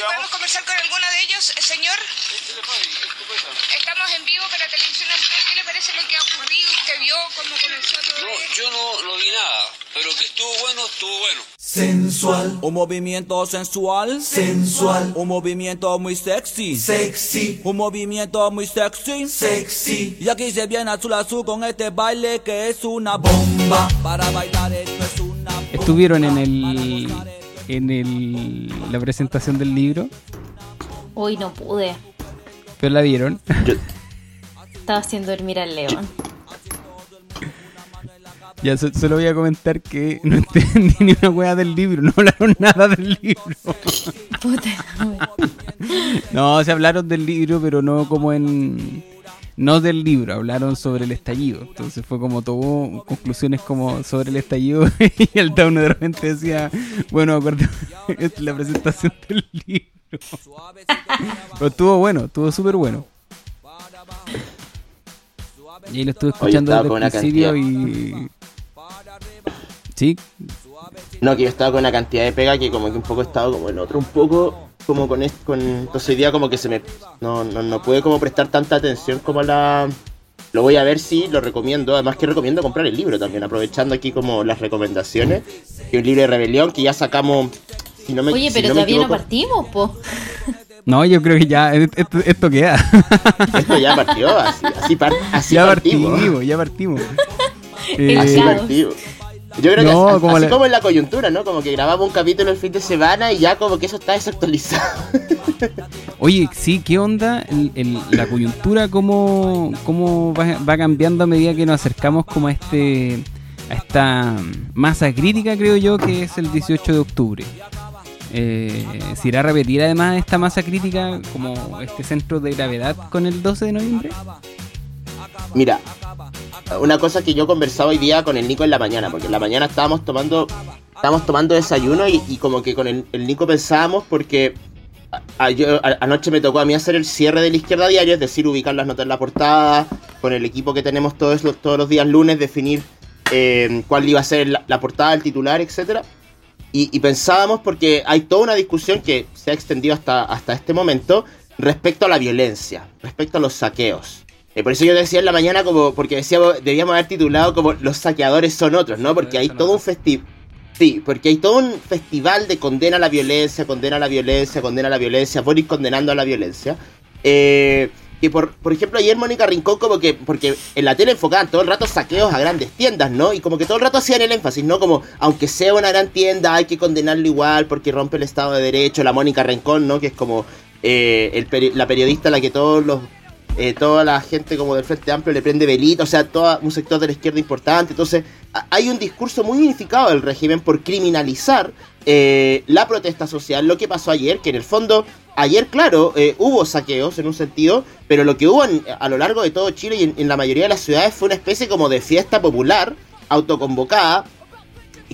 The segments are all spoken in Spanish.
si podemos conversar con alguno de ellos, eh, señor. Estamos en vivo para Televisión Nacional. ¿Qué le parece lo que ha ocurrido? ¿Usted vio cómo comenzó todo No, esto? yo no, no vi nada, pero que estuvo bueno, estuvo bueno. Sensual, Un movimiento sensual, sensual, un movimiento muy sexy, sexy, un movimiento muy sexy. sexy, Y aquí se viene azul azul con este baile que es una bomba. Para bailar esto es una bomba. ¿Estuvieron en el en el, la presentación del libro? Uy, no pude. ¿Pero la vieron? Estaba haciendo dormir al león. ya, so- solo voy a comentar que no entendí ni una hueá del libro, no hablaron nada del libro. Puta. No, se hablaron del libro, pero no como en... No del libro, hablaron sobre el estallido. Entonces fue como todo conclusiones como sobre el estallido y el Tauno de repente decía, bueno, esta es la presentación del libro. Pero estuvo bueno, estuvo súper bueno. Y ahí lo estuve escuchando desde el principio y... Sí, No, que yo estaba con una cantidad de pega que como que un poco he estado como en otro, un poco como con esto, con entonces hoy día como que se me no, no, no pude como prestar tanta atención como a la lo voy a ver si lo recomiendo, además que recomiendo comprar el libro también, aprovechando aquí como las recomendaciones, que un libro de rebelión que ya sacamos si no me, Oye, si pero no me todavía no partimos, po. no, yo creo que ya esto, esto queda. esto ya partió, así, así, par- así ya partimos. partimos, ya Eh, Así partimos. Yo creo que No, así, como así la- como en la coyuntura, ¿no? Como que grabamos un capítulo el fin de semana y ya como que eso está desactualizado. Oye, sí, ¿qué onda el- el- la coyuntura? ¿Cómo, cómo va, va cambiando a medida que nos acercamos como a este a esta masa crítica, creo yo, que es el 18 de octubre? Eh, ¿Se irá a repetir además esta masa crítica como este centro de gravedad con el 12 de noviembre? Mira, una cosa que yo conversaba hoy día con el Nico en la mañana, porque en la mañana estábamos tomando estábamos tomando desayuno y, y como que con el, el Nico pensábamos porque a- a- yo- a- anoche me tocó a mí hacer el cierre de la izquierda diario, es decir, ubicar las notas en la portada, con el equipo que tenemos todos los, todos los días lunes, definir eh, cuál iba a ser la, la portada, el titular, etcétera. Y, y pensábamos porque hay toda una discusión que se ha extendido hasta, hasta este momento respecto a la violencia, respecto a los saqueos. Eh, por eso yo decía en la mañana como, porque decíamos, debíamos haber titulado como los saqueadores son otros, ¿no? Porque hay todo un festival. Sí, porque hay todo un festival de condena a la violencia, condena a la violencia, condena a la violencia, Boris condenando a la violencia. Eh, que por, por ejemplo ayer Mónica Rincón como que, porque en la tele enfocaban todo el rato saqueos a grandes tiendas, ¿no? Y como que todo el rato hacían el énfasis, ¿no? Como, aunque sea una gran tienda, hay que condenarlo igual porque rompe el Estado de Derecho, la Mónica Rincón, ¿no? Que es como eh, el peri- la periodista a la que todos los eh, toda la gente como del Frente Amplio le prende velita, o sea, todo un sector de la izquierda importante. Entonces, hay un discurso muy unificado del régimen por criminalizar eh, la protesta social, lo que pasó ayer, que en el fondo, ayer, claro, eh, hubo saqueos en un sentido, pero lo que hubo a lo largo de todo Chile y en, en la mayoría de las ciudades fue una especie como de fiesta popular, autoconvocada,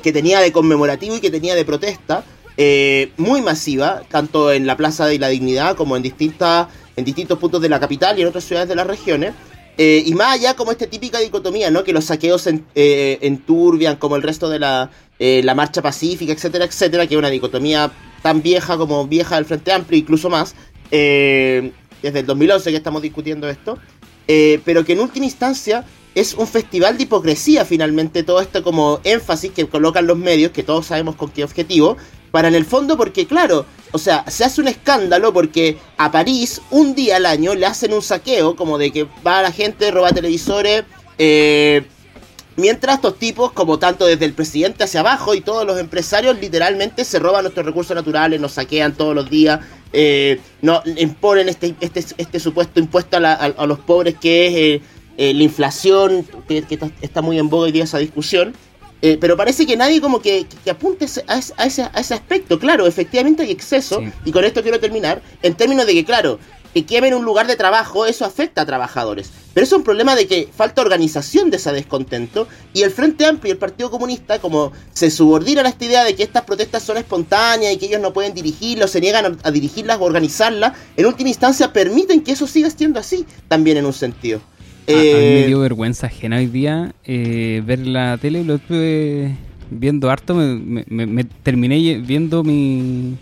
que tenía de conmemorativo y que tenía de protesta, eh, muy masiva, tanto en la Plaza de la Dignidad como en distintas en distintos puntos de la capital y en otras ciudades de las regiones. Eh, y más allá como esta típica dicotomía, ¿no? Que los saqueos en, eh, enturbian como el resto de la, eh, la marcha pacífica, etcétera, etcétera, que es una dicotomía tan vieja como vieja del Frente Amplio, incluso más, eh, desde el 2011 que estamos discutiendo esto, pero que en última instancia es un festival de hipocresía finalmente, todo esto como énfasis que colocan los medios, que todos sabemos con qué objetivo, para en el fondo porque claro, o sea, se hace un escándalo porque a París un día al año le hacen un saqueo, como de que va la gente, roba televisores, eh, mientras estos tipos, como tanto desde el presidente hacia abajo y todos los empresarios, literalmente se roban nuestros recursos naturales, nos saquean todos los días, eh, no, imponen este, este, este supuesto impuesto a, la- a- los pobres que es eh, eh, la inflación, que, que está- está muy en boga hoy día esa discusión. Eh, pero parece que nadie como que, que apunte a ese, a, ese, a ese aspecto. Claro, efectivamente hay exceso, Sí. y con esto quiero terminar, en términos de que, claro, que quemen un lugar de trabajo, eso afecta a trabajadores. Pero eso es un problema de que falta organización de ese descontento, y el Frente Amplio y el Partido Comunista, como se subordinan a esta idea de que estas protestas son espontáneas y que ellos no pueden dirigirlas, se niegan a, a dirigirlas o organizarlas, en última instancia permiten que eso siga siendo así, también en un sentido. A- a, mí me Eh, dio vergüenza ajena hoy día eh, ver la tele, lo estuve viendo harto, me, me- me- me terminé viendo mi,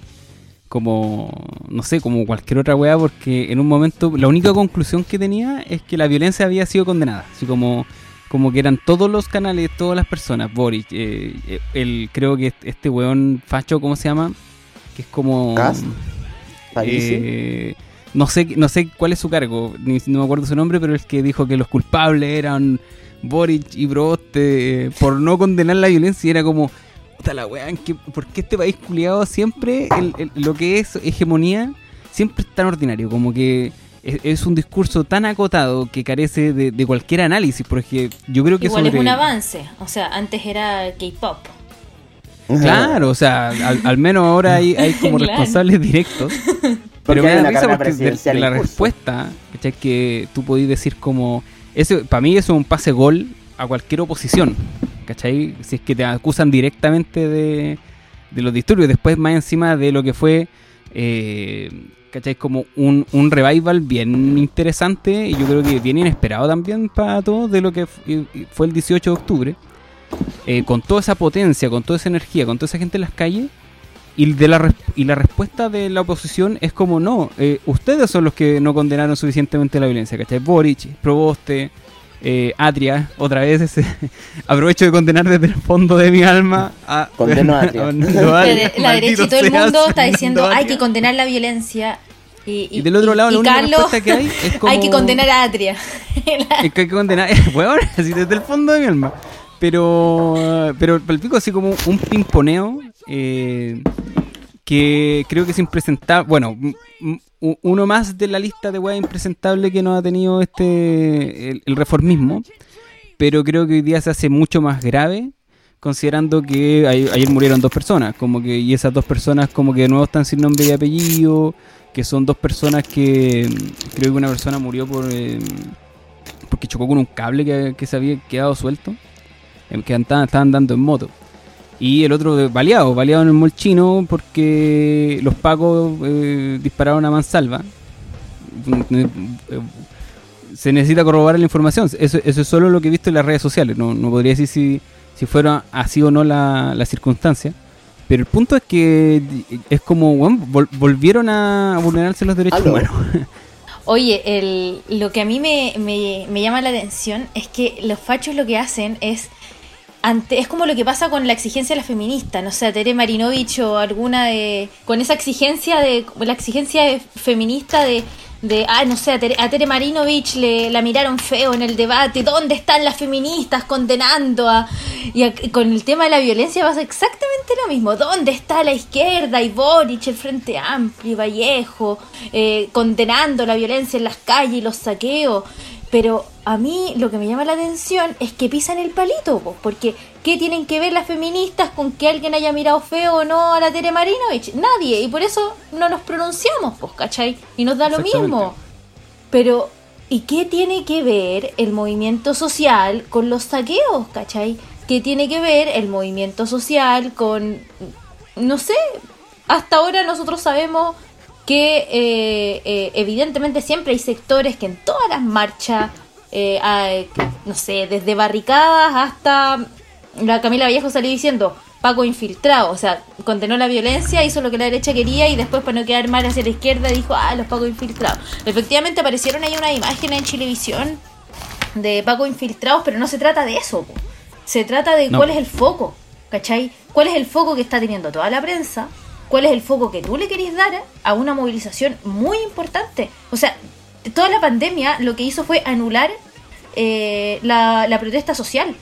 como, no sé, como cualquier otra weá, porque en un momento la única conclusión que tenía es que la violencia había sido condenada, así como, como que eran todos los canales, todas las personas, Boris, eh, eh, el, creo que este- este weón facho, ¿cómo se llama? Que es como... ¿Cast? No sé, no sé cuál es su cargo, ni, no me acuerdo su nombre, pero el que dijo que los culpables eran Boric y Broste eh, por no condenar la violencia era como, puta la weá, ¿en qué- ¿por qué este país culiado siempre, el- el- lo que es hegemonía, siempre es tan ordinario? Como que es, es un discurso tan acotado que carece de, de cualquier análisis, porque yo creo que Igual es un avance. O sea, antes era K-pop. Claro, o sea, al, al menos ahora hay, hay como Claro. responsables directos. Pero me da risa porque de, de la respuesta, ¿cachai? Que tú podís decir como... Ese, para mí eso es un pase gol a cualquier oposición, ¿cachai? Si es que te acusan directamente de, de los disturbios. Después más encima de lo que fue, eh, ¿cachai? Como un, un revival bien interesante y yo creo que bien inesperado también para todos de lo que fu- fue el 18 de octubre. Eh, con toda esa potencia, con toda esa energía, con toda esa gente en las calles. Y, de la, res- y la respuesta de la oposición es como no, eh, ustedes son los que no condenaron suficientemente la violencia, ¿cachai? Boric, Proboste, eh, Atria, otra vez ese- aprovecho de condenar desde el fondo de mi alma a Condeno a Atria. La, Atria, de- la derecha y todo el mundo está diciendo hay que condenar la violencia. Y, Y del otro lado, la única Carlos, respuesta que hay es como- hay que condenar a Atria. Es que hay que condenar, weón, así desde el fondo de mi alma. Pero, pero el pico así como un pimponeo eh, que creo que es impresentable. Bueno, uno más de la lista de weas impresentables que nos ha tenido este el, reformismo. Pero creo que hoy día se hace mucho más grave considerando que ayer murieron dos personas, como que y esas dos personas como que de nuevo están sin nombre y apellido, que son dos personas que creo que una persona murió por eh, porque chocó con un cable que, se había quedado suelto, que andaban, estaban dando en moto. Y el otro de- baleado, baleado en el mall chino porque los pacos eh, dispararon a mansalva. Mm, eh, eh, Se necesita corroborar la información. Eso, eso es solo lo que he visto en las redes sociales. No, no podría decir si, si fuera así o no la, la circunstancia. Pero el punto es que es como, bueno, vol- volvieron a vulnerarse los derechos Aló. humanos. Oye, el, lo que a mí me, me- me llama la atención es que los fachos lo que hacen es ante, es como lo que pasa con la exigencia de la feminista, no sé, Tere Marinovich o alguna de con esa exigencia de la exigencia feminista de de ah no sé a Tere, Marinovich le la miraron feo en el debate, ¿dónde están las feministas condenando a y a- con el tema de la violencia pasa exactamente lo mismo, ¿dónde está la izquierda y Boric, el Frente Amplio, Vallejo, eh, condenando la violencia en las calles y los saqueos? Pero a mí lo que me llama la atención es que pisan el palito, po, porque ¿qué tienen que ver las feministas con que alguien haya mirado feo o no a la Tere Marinovich? Nadie, y por eso no nos pronunciamos, pues, ¿cachai? Y nos da lo mismo. Pero, ¿y qué tiene que ver el movimiento social con los saqueos, cachai? ¿Qué tiene que ver el movimiento social con, no sé, hasta ahora nosotros sabemos que eh, eh, evidentemente siempre hay sectores que en todas las marchas, eh, hay, no sé, desde barricadas hasta la Camila Vallejo salió diciendo Paco infiltrado, o sea, condenó la violencia, hizo lo que la derecha quería y después para no quedar mal hacia la izquierda dijo, ah, los Paco infiltrados. Efectivamente aparecieron ahí unas imágenes en Chilevisión de Paco infiltrados, pero no se trata de eso, po. se trata de No. cuál es el foco, ¿cachai? ¿Cuál es el foco que está teniendo toda la prensa? ¿Cuál es el foco que tú le querés dar a una movilización muy importante? O sea, toda la pandemia lo que hizo fue anular eh, la, protesta social.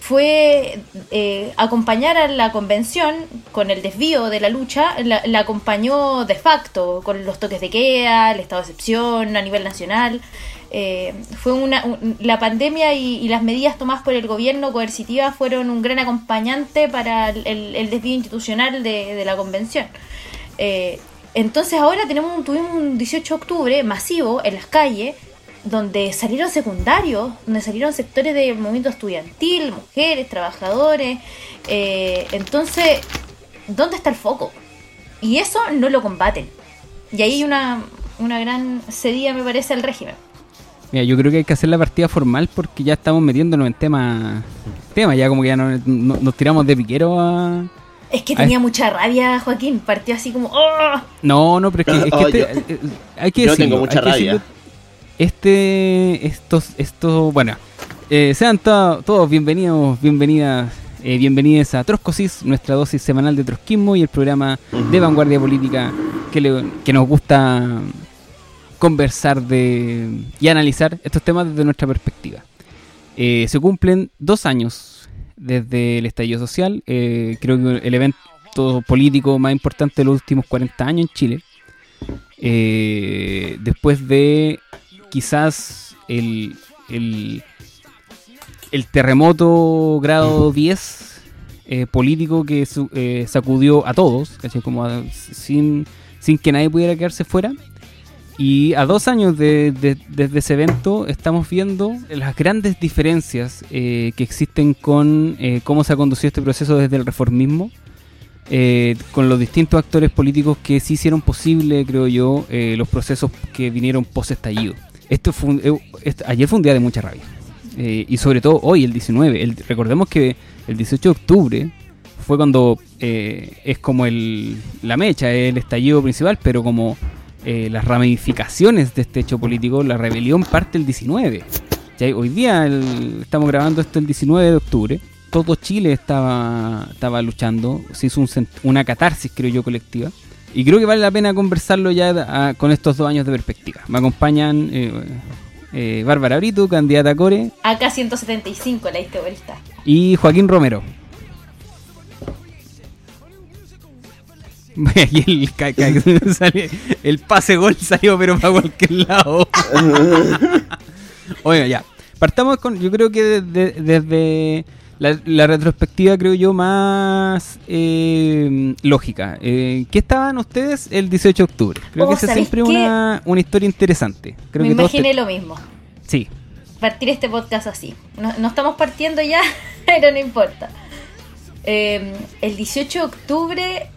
Fue eh, acompañar a la convención con el desvío de la lucha, la, la acompañó de facto con los toques de queda, el estado de excepción a nivel nacional. Eh, fue una, un- la pandemia y, las medidas tomadas por el gobierno coercitivas fueron un gran acompañante para el, el- desvío institucional de, la convención. Eh, entonces ahora tenemos un- tuvimos un 18 de octubre masivo en las calles donde salieron secundarios, donde salieron sectores del movimiento estudiantil, mujeres, trabajadores. eh, entonces, ¿dónde está el foco? Y eso no lo combaten. Y ahí hay una, una gran cedida, me parece, al régimen. Mira, yo creo que hay que hacer la partida formal porque ya estamos metiéndonos en temas. Temas, ya como que ya no- no- nos tiramos de piquero a, Es que A tenía mucha rabia, Joaquín. Partió así como. ¡Oh! No, no, pero es que, es que Oh, este- yo- eh, eh, hay que yo decirlo, tengo mucha rabia. decirlo. Este, estos, estos, bueno, eh, sean to- todos bienvenidos, bienvenidas, eh, bienvenidas a Troscosis, nuestra dosis semanal de trotskismo y el programa de vanguardia política que, le- que nos gusta conversar de y analizar estos temas desde nuestra perspectiva. Eh, se cumplen dos años desde el estallido social, eh, creo que el evento político más importante de los últimos 40 años en Chile. Eh, después de quizás el, el, el terremoto grado 10 eh, político que su- eh, sacudió a todos, ¿cachai? Como a- sin, sin que nadie pudiera quedarse fuera. Y a dos años de- de- desde ese evento estamos viendo las grandes diferencias eh, que existen con eh, cómo se ha conducido este proceso desde el reformismo, eh, con los distintos actores políticos que sí hicieron posible, creo yo, eh, los procesos que vinieron post-estallido. Esto fue ayer fue un día de mucha rabia. Y sobre todo hoy, el 19. El- recordemos que el 18 de octubre fue cuando es como el, la mecha, el estallido principal, pero como eh, las ramificaciones de este hecho político, la rebelión parte el 19. Ya Hoy día el- estamos grabando esto el 19 de octubre. Todo Chile estaba, estaba luchando, se hizo un una catarsis, creo yo, colectiva. Y creo que vale la pena conversarlo ya ah, con estos dos años de perspectiva. Me acompañan eh, eh, Bárbara Brito, candidata a Core, Acá 175 la diste vuelta. y Joaquín Romero. Y el, sale- pase gol salió pero para cualquier lado. Oiga, ya. Partamos con, yo creo que desde, desde la, la retrospectiva, creo yo, más eh, lógica. Eh, ¿Qué estaban ustedes el 18 de octubre? Creo Oh, que esa es ¿sabéis siempre una, una historia interesante. Creo Me que te- imaginé lo mismo. Sí. Partir este podcast así. No, no estamos partiendo ya, pero no importa. Eh, el 18 de octubre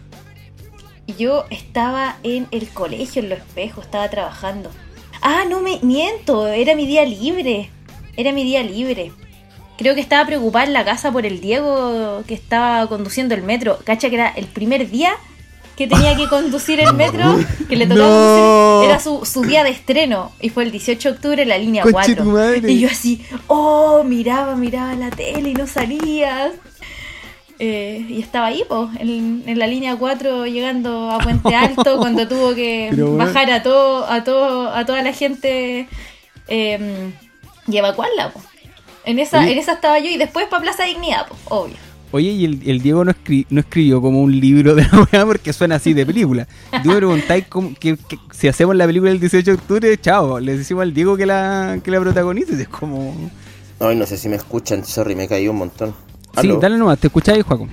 yo estaba en el colegio, en los espejos, estaba trabajando. Ah, no me miento, era mi día libre. Era mi día libre. Creo que estaba preocupada en la casa por el Diego que estaba conduciendo el metro. Cacha que era el primer día que tenía que conducir el metro, que le tocaba No. conducir. Era su, su día de estreno. Y fue el 18 de octubre la línea Conche 4. tu madre. Y yo así, oh, miraba, miraba la tele y no salía. Eh, y estaba ahí, po, en, en la línea 4 llegando a Puente Alto cuando tuvo que bueno. bajar a todo, a todo, a toda la gente eh, y evacuarla, po. En esa, Oye. en esa estaba yo y después para Plaza Dignidad, po, obvio. Oye, y el, el Diego no, escri- no escribió como un libro de la weá porque suena así de película. Tú me preguntáis cómo- que, que si hacemos la película el 18 de octubre, chao, le decimos al Diego que la, que la protagonice. Es como. Ay, no sé si me escuchan, sorry, me caí un montón. Sí, Aló. dale nomás, te escucháis, Juaco.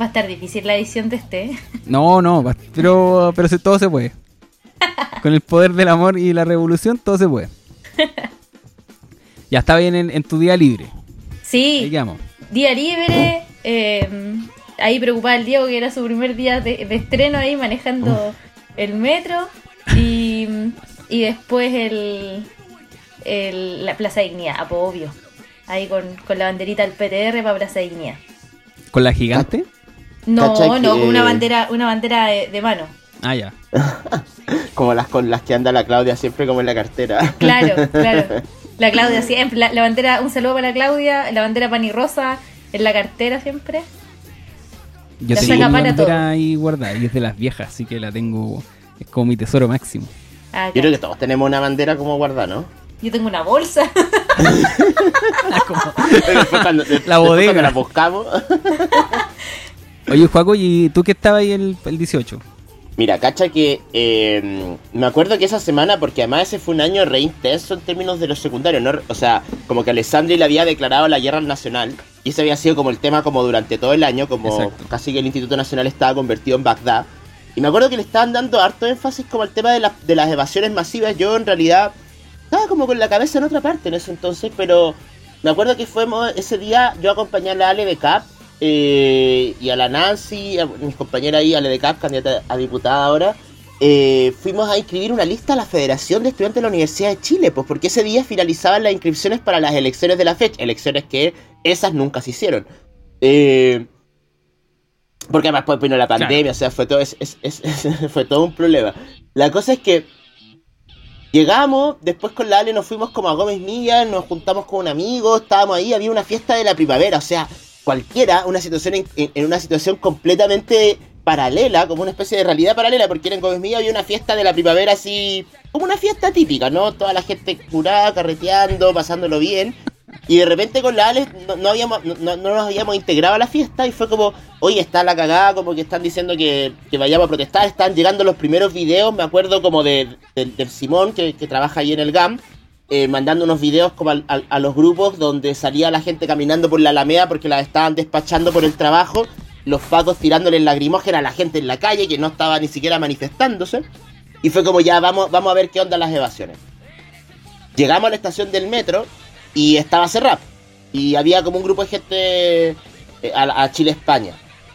Va a estar difícil la edición de este. ¿eh? No, no, pero, pero se- todo se puede. Con el poder del amor y la revolución, todo se puede. Ya está bien en, en tu día libre. Ahí Sí, quedamos. día libre. eh, ahí preocupaba el Diego que era su primer día de, de estreno ahí manejando el metro. Y, y después el, el- la Plaza Dignidad, po, obvio. Ahí con, con la banderita del PTR para Plaza Dignidad. ¿Con la gigante? No, ¿Cachai no, que- con una bandera, una bandera de, de mano. Ah, ya. Como las con las que anda la Claudia siempre como en la cartera. Claro, claro. La Claudia siempre, la, la bandera, un saludo para la Claudia, la bandera pan y rosa en la cartera siempre. Yo La tengo saca para bandera todo. ahí guardada y es de las viejas, así que la tengo. Es como mi tesoro máximo. Ah, Yo creo que todos tenemos una bandera como guardada, ¿no? Yo tengo una bolsa. Pero después cuando, después bodega. cuando la buscamos. Oye, Juaco, ¿y tú qué estabas ahí el, el 18? Mira, cacha que eh, me acuerdo que esa semana, porque además ese fue un año re intenso en términos de los secundarios, ¿no? O sea, como que Alessandri le había declarado la guerra al nacional, y ese había sido como el tema como durante todo el año, como Exacto. casi que el Instituto Nacional estaba convertido en Bagdad. Y me acuerdo que le estaban dando harto énfasis como al tema de, las de las evasiones masivas. Yo en realidad estaba como con la cabeza en otra parte en ese entonces, pero me acuerdo que fuimos ese día, yo acompañé a la Ale de Cap eh, y a la Nancy, a mis compañeras ahí, Ale de Cap, candidata a diputada ahora. eh, fuimos a inscribir una lista a la Federación de Estudiantes de la Universidad de Chile, pues porque ese día finalizaban las inscripciones para las elecciones de la fecha, elecciones que esas nunca se hicieron. Eh, porque además pues vino la pandemia, o sea, fue todo, es- es- es- es- fue todo un problema. La cosa es que llegamos, después con la Ale nos fuimos como a Gómez Milla, nos juntamos con un amigo, estábamos ahí, había una fiesta de la primavera, o sea, cualquiera, una situación en, una situación completamente paralela, como una especie de realidad paralela, porque en Gómez Milla había una fiesta de la primavera así, como una fiesta típica, ¿no? Toda la gente curada, carreteando, pasándolo bien. Y de repente con la Ale no, no habíamos, no, no- no nos habíamos integrado a la fiesta y fue como, oye, está la cagada, como que están diciendo que, que vayamos a protestar, están llegando los primeros videos, me acuerdo como de, del Simón, que, que trabaja ahí en el GAM, eh, mandando unos videos como al- a los grupos donde salía la gente caminando por la Alameda porque la estaban despachando por el trabajo, los pacos tirándole lacrimógena a la gente en la calle que no estaba ni siquiera manifestándose. Y fue como ya, vamos, vamos a ver qué onda las evasiones. Llegamos a la estación del metro y estaba cerrado. Y había como un grupo de gente eh, a, Chile-España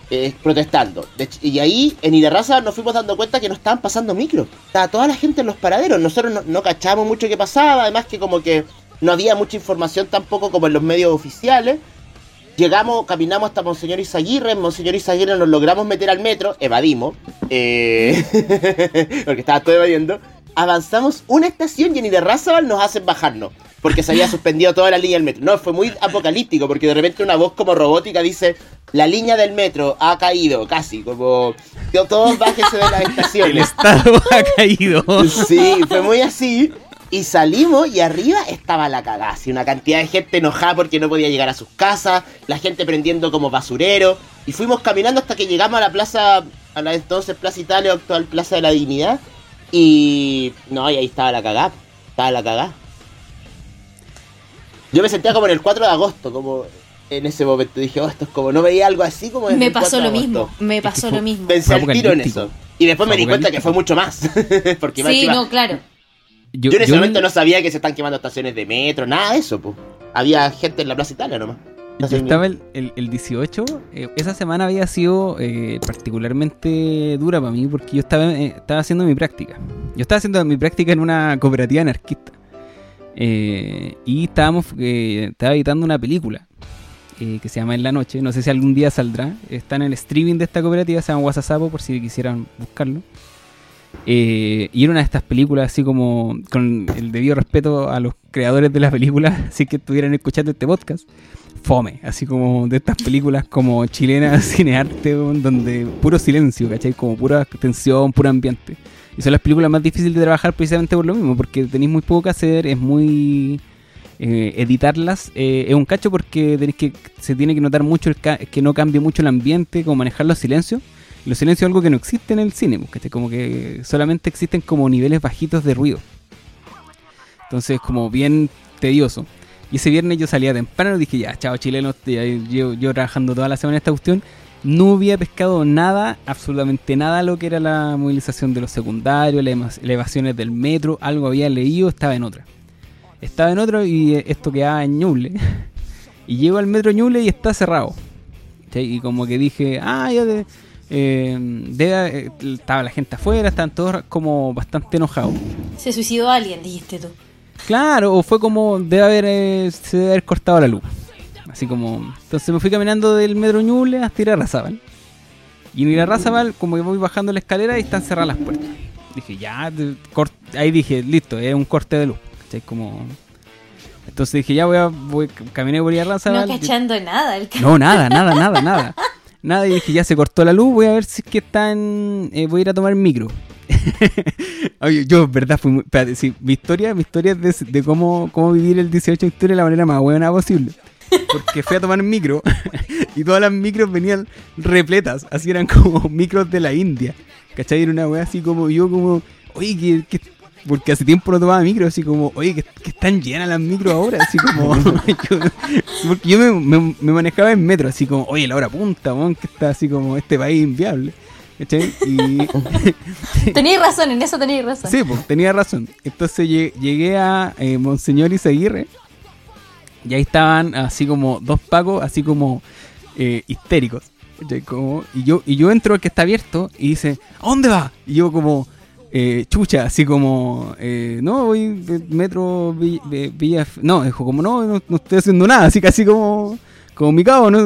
eh, protestando. Y ahí en Iderraza nos fuimos dando cuenta que no estaban pasando micro. Estaba toda la gente en los paraderos. Nosotros no, no cachábamos mucho qué pasaba. Además que como que no había mucha información tampoco como en los medios oficiales. Llegamos, caminamos hasta Monseñor Izaguirre, Monseñor Izaguirre nos logramos meter al metro, evadimos, eh, porque estaba todo evadiendo. Avanzamos una estación y en Iderrazabal nos hacen bajarnos, porque se había suspendido toda la línea del metro. No, fue muy apocalíptico, porque de repente una voz como robótica dice, la línea del metro ha caído, casi, como, todos bájense de las El estaciones. Estado ha caído. Sí, fue muy así. Y salimos y arriba estaba la cagada. así, una cantidad de gente enojada porque no podía llegar a sus casas, la gente prendiendo como basurero. Y fuimos caminando hasta que llegamos a la plaza, a la entonces Plaza Italia, actual Plaza de la Dignidad. Y no, y ahí estaba la cagada. Estaba la cagada. Yo me sentía como en el 4 de agosto, como en ese momento. Dije, oh, esto es como, no veía algo así como en Me el 4 pasó de lo agosto. mismo, me pasó lo mismo. Pensé al tiro en eso. Y después me di cuenta que fue mucho más. porque Sí, no, claro. Yo, yo en ese yo- momento no sabía que se están quemando estaciones de metro, nada de eso, pues. Había gente en la Plaza Italia nomás. Yo estaba el, el- el 18, eh, esa semana había sido eh, particularmente dura para mí porque yo estaba, eh, estaba haciendo mi práctica. Yo estaba haciendo mi práctica en una cooperativa anarquista. Eh, y estábamos, eh, estaba editando una película eh, que se llama En la Noche. No sé si algún día saldrá. Está en el streaming de esta cooperativa, se llama Guasasapo por si quisieran buscarlo. Eh, y era una de estas películas así como con el debido respeto a los creadores de la película, así que estuvieran escuchando este podcast fome, así como de estas películas como chilenas cinearte, donde puro silencio, ¿cachai? Como pura tensión, puro ambiente. Y son las películas más difíciles de trabajar precisamente por lo mismo, porque tenéis muy poco que hacer, es muy... eh, editarlas eh, es un cacho porque tenéis que se tiene que notar mucho el ca- que no cambie mucho el ambiente, como manejar los silencios. Los silencios es algo que no existe en el cine, pues, ¿cachai? Como que solamente existen como niveles bajitos de ruido. Entonces, como bien tedioso. Y ese viernes yo salía temprano y dije, ya, chao chilenos, yo, yo trabajando toda la semana en esta cuestión. No había pescado nada, absolutamente nada lo que era la movilización de los secundarios, las elevaciones del metro, algo había leído, estaba en otra. Estaba en otro y eh, esto quedaba en Ñuble. Y llego al metro Ñuble y está cerrado. Y como que dije, ah, ya de, eh, eh, estaba la gente afuera, estaban todos como bastante enojados. Se suicidó alguien, dijiste tú. Claro, o fue como debe haber eh, se debe haber cortado la luz. Así como. Entonces me fui caminando del metro Ñuble hasta ir a Razabal. Y en ir a Razabal, como que voy bajando la escalera y están cerradas las puertas. Dije, ya, ahí dije, listo, es un corte de luz. ¿cachai? Como. Entonces dije, ya voy a. Voy, caminé por ir a No cachando nada. El No, nada, nada, nada, nada. Nada, y dije, ya se cortó la luz, voy a ver si es que están... eh, voy a ir a tomar micro. Oye, yo, en verdad, fui muy... Espérate, sí, mi historia, mi historia es de, de cómo, cómo vivir el 18 de octubre de la manera más buena posible. Porque fui a tomar micro y todas las micros venían repletas, así eran como micros de la India. ¿Cachai? Era una wea así como yo como, oye, que, que- porque hace tiempo no tomaba micro, así como, oye, que, que están llenas las micros ahora, así como, yo, porque yo me, me- me manejaba en metro, así como, oye, la hora punta, mon, que está así como este país inviable. ¿Cachai? Y Teníais razón, en eso teníais razón. Sí, pues tenía razón. Entonces lle- llegué a eh, Monseñor Izaguirre y ahí estaban así como dos pacos, así como eh, histéricos. y yo y yo entro al que está abierto y dice, ¿a dónde va? Y yo como, eh, chucha, así como, eh, no, voy metro Vi- de Villa... No, dijo como, no, no, estoy haciendo nada, así casi como... como mi cabo, no,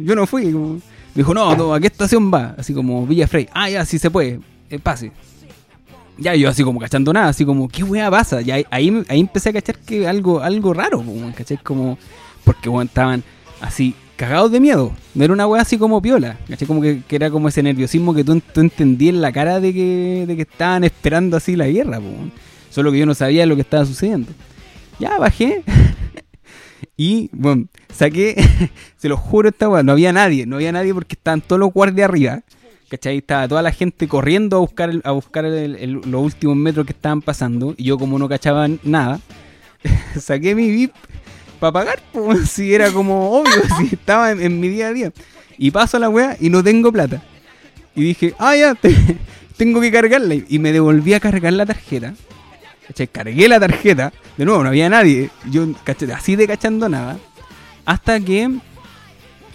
yo no fui. como- dijo, no, no, ¿a qué estación va? Así como Villa Frey. Ah, ya, sí se puede, eh, pase. Ya yo así como cachando nada, así como, ¿qué weá pasa? Y ahí, ahí, empecé a cachar que algo, algo raro, ¿cachai? Como, porque estaban así cagados de miedo. No era una weá así como piola, ¿cachai? Como que, que era como ese nerviosismo que tú, tú entendías en la cara de que, de que estaban esperando así la guerra, po. Solo que yo no sabía lo que estaba sucediendo. Ya bajé. Y, bueno, saqué, se lo juro, esta weá, no había nadie, no había nadie porque estaban todos los guardias arriba. ¿Cachai? Estaba toda la gente corriendo a buscar, el- a buscar los últimos metros que estaban pasando. Y yo, como no cachaba nada, saqué mi VIP para pagar. Pues, si era como obvio, si estaba en, mi día a día. Y paso a la weá y no tengo plata. Y dije, ah, ya, te- tengo que cargarla. Y me devolví a cargar la tarjeta. ¿Cachai? Cargué la tarjeta. De nuevo, no había nadie. Yo, ¿cachai? así de cachando nada. Hasta que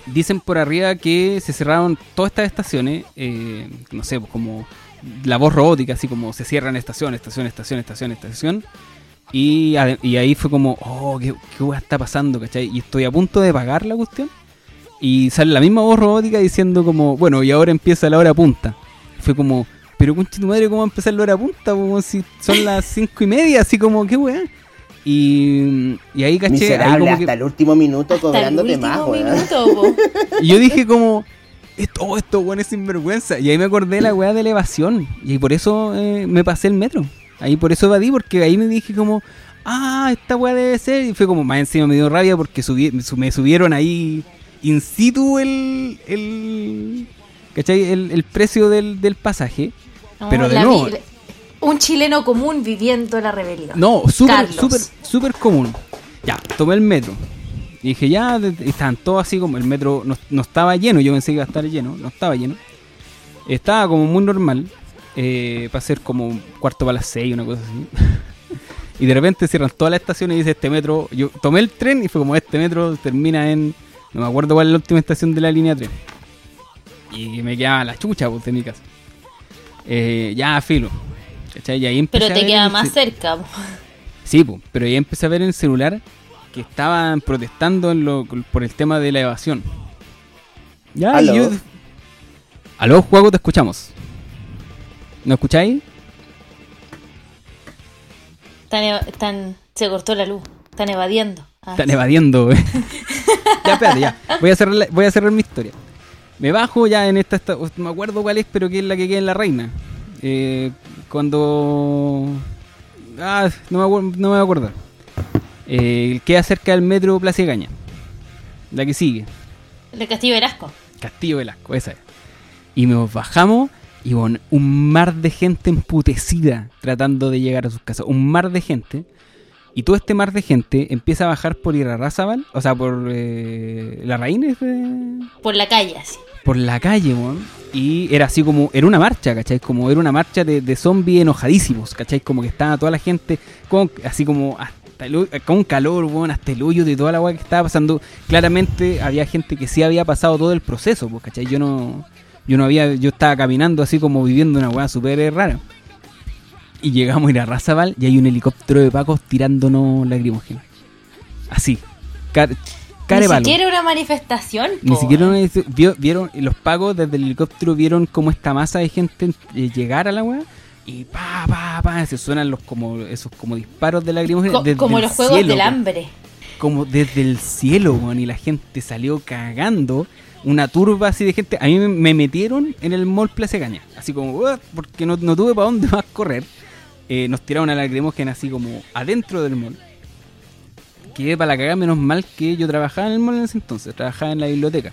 dicen por arriba que se cerraron todas estas estaciones. eh, no sé, pues como la voz robótica, así como se cierran estación, estación, estación, estación, estación. Y, ahí fue como, oh, ¿qué, qué está pasando? ¿Cachai? Y estoy a punto de pagar la cuestión. Y sale la misma voz robótica diciendo como, bueno, y ahora empieza la hora punta. Fue como, pero concha tu madre, ¿cómo va a empezar la hora punta? Como si son las cinco y media, así como, qué weá. Y, y ahí caché, ahí Miserable, como hasta que, el último minuto Hasta el cobrándote último más, minuto, y yo dije como, esto, oh, esto weón es sinvergüenza. Y ahí me acordé de la weá de elevación. Y por eso eh, me pasé el metro. Ahí por eso evadí, porque ahí me dije como, ah, esta weá debe ser. Y fue como, más encima me dio rabia porque subí, me su- me subieron ahí in situ el, el, ¿cachai? el, el precio del, del pasaje. No, Pero de nuevo- vi- Un chileno común viviendo la rebelión. No, súper, súper, súper común. Ya, tomé el metro. Y dije, ya, estaban todos así como el metro no, no estaba lleno. Yo pensé que iba a estar lleno, no estaba lleno. Estaba como muy normal. Eh, para ser como un cuarto para las seis, una cosa así. y de repente cierran todas las estaciones y dice este metro. Yo tomé el tren y fue como este metro termina en. No me acuerdo cuál es la última estación de la línea 3. Y me quedaba la chucha pues, de mi casa. Eh, ya, filo. ¿Cachai? Y ahí empecé Pero a te ver queda más ce- cerca. po. Sí, po, pero ya empecé a ver en el celular que estaban protestando en lo- por el tema de la evasión. Ya, Aló. yo... Aló, juego, te escuchamos. ¿No escucháis? Están, se cortó la luz. Están evadiendo. Ah, Están evadiendo, ya, espérate, ya. Voy a, cerrar la- voy a cerrar mi historia. Me bajo ya en esta, esta- No me acuerdo cuál es, pero que es la que queda en la reina. Eh, cuando. Ah, no me, no me voy a acordar. Eh, queda cerca del metro Plaza Caña. La que sigue. El Castillo Velasco. Castillo Velasco, esa es. Y nos bajamos y bueno, un mar de gente emputecida tratando de llegar a sus casas. Un mar de gente. Y todo este mar de gente empieza a bajar por Irarrázaval, o sea, por eh, la raíz Por la calle, así. por la calle, weón. Y era así como, era una marcha, ¿cachai? Como era una marcha de, de zombies enojadísimos, ¿cachai? Como que estaba toda la gente con, así como hasta el, ho- con calor, weón, hasta el hoyo de toda la weá que estaba pasando. Claramente había gente que sí había pasado todo el proceso, pues, ¿cachai? Yo no, yo no había, yo estaba caminando así como viviendo una weá súper eh, rara. Y llegamos a ir a Razabal y hay un helicóptero de pacos tirándonos lagrimógenas. Así. Car, Ni siquiera una manifestación. Ni po, siquiera una- vio- vieron los pagos desde el helicóptero vieron como esta masa de gente eh, llegar a la weá y pa pa pa se suenan los como esos como disparos de lagrimógenas Co- como los juegos cielo, del hambre. como desde el cielo weón, y la gente salió cagando una turba así de gente a mí me, me metieron en el mall Plaza Caña así como porque no, no tuve para dónde más correr Eh, nos tiraron a lagrimógena así como adentro del mall quedé para la cagada, menos mal que yo trabajaba en el mall en ese entonces, trabajaba en la biblioteca.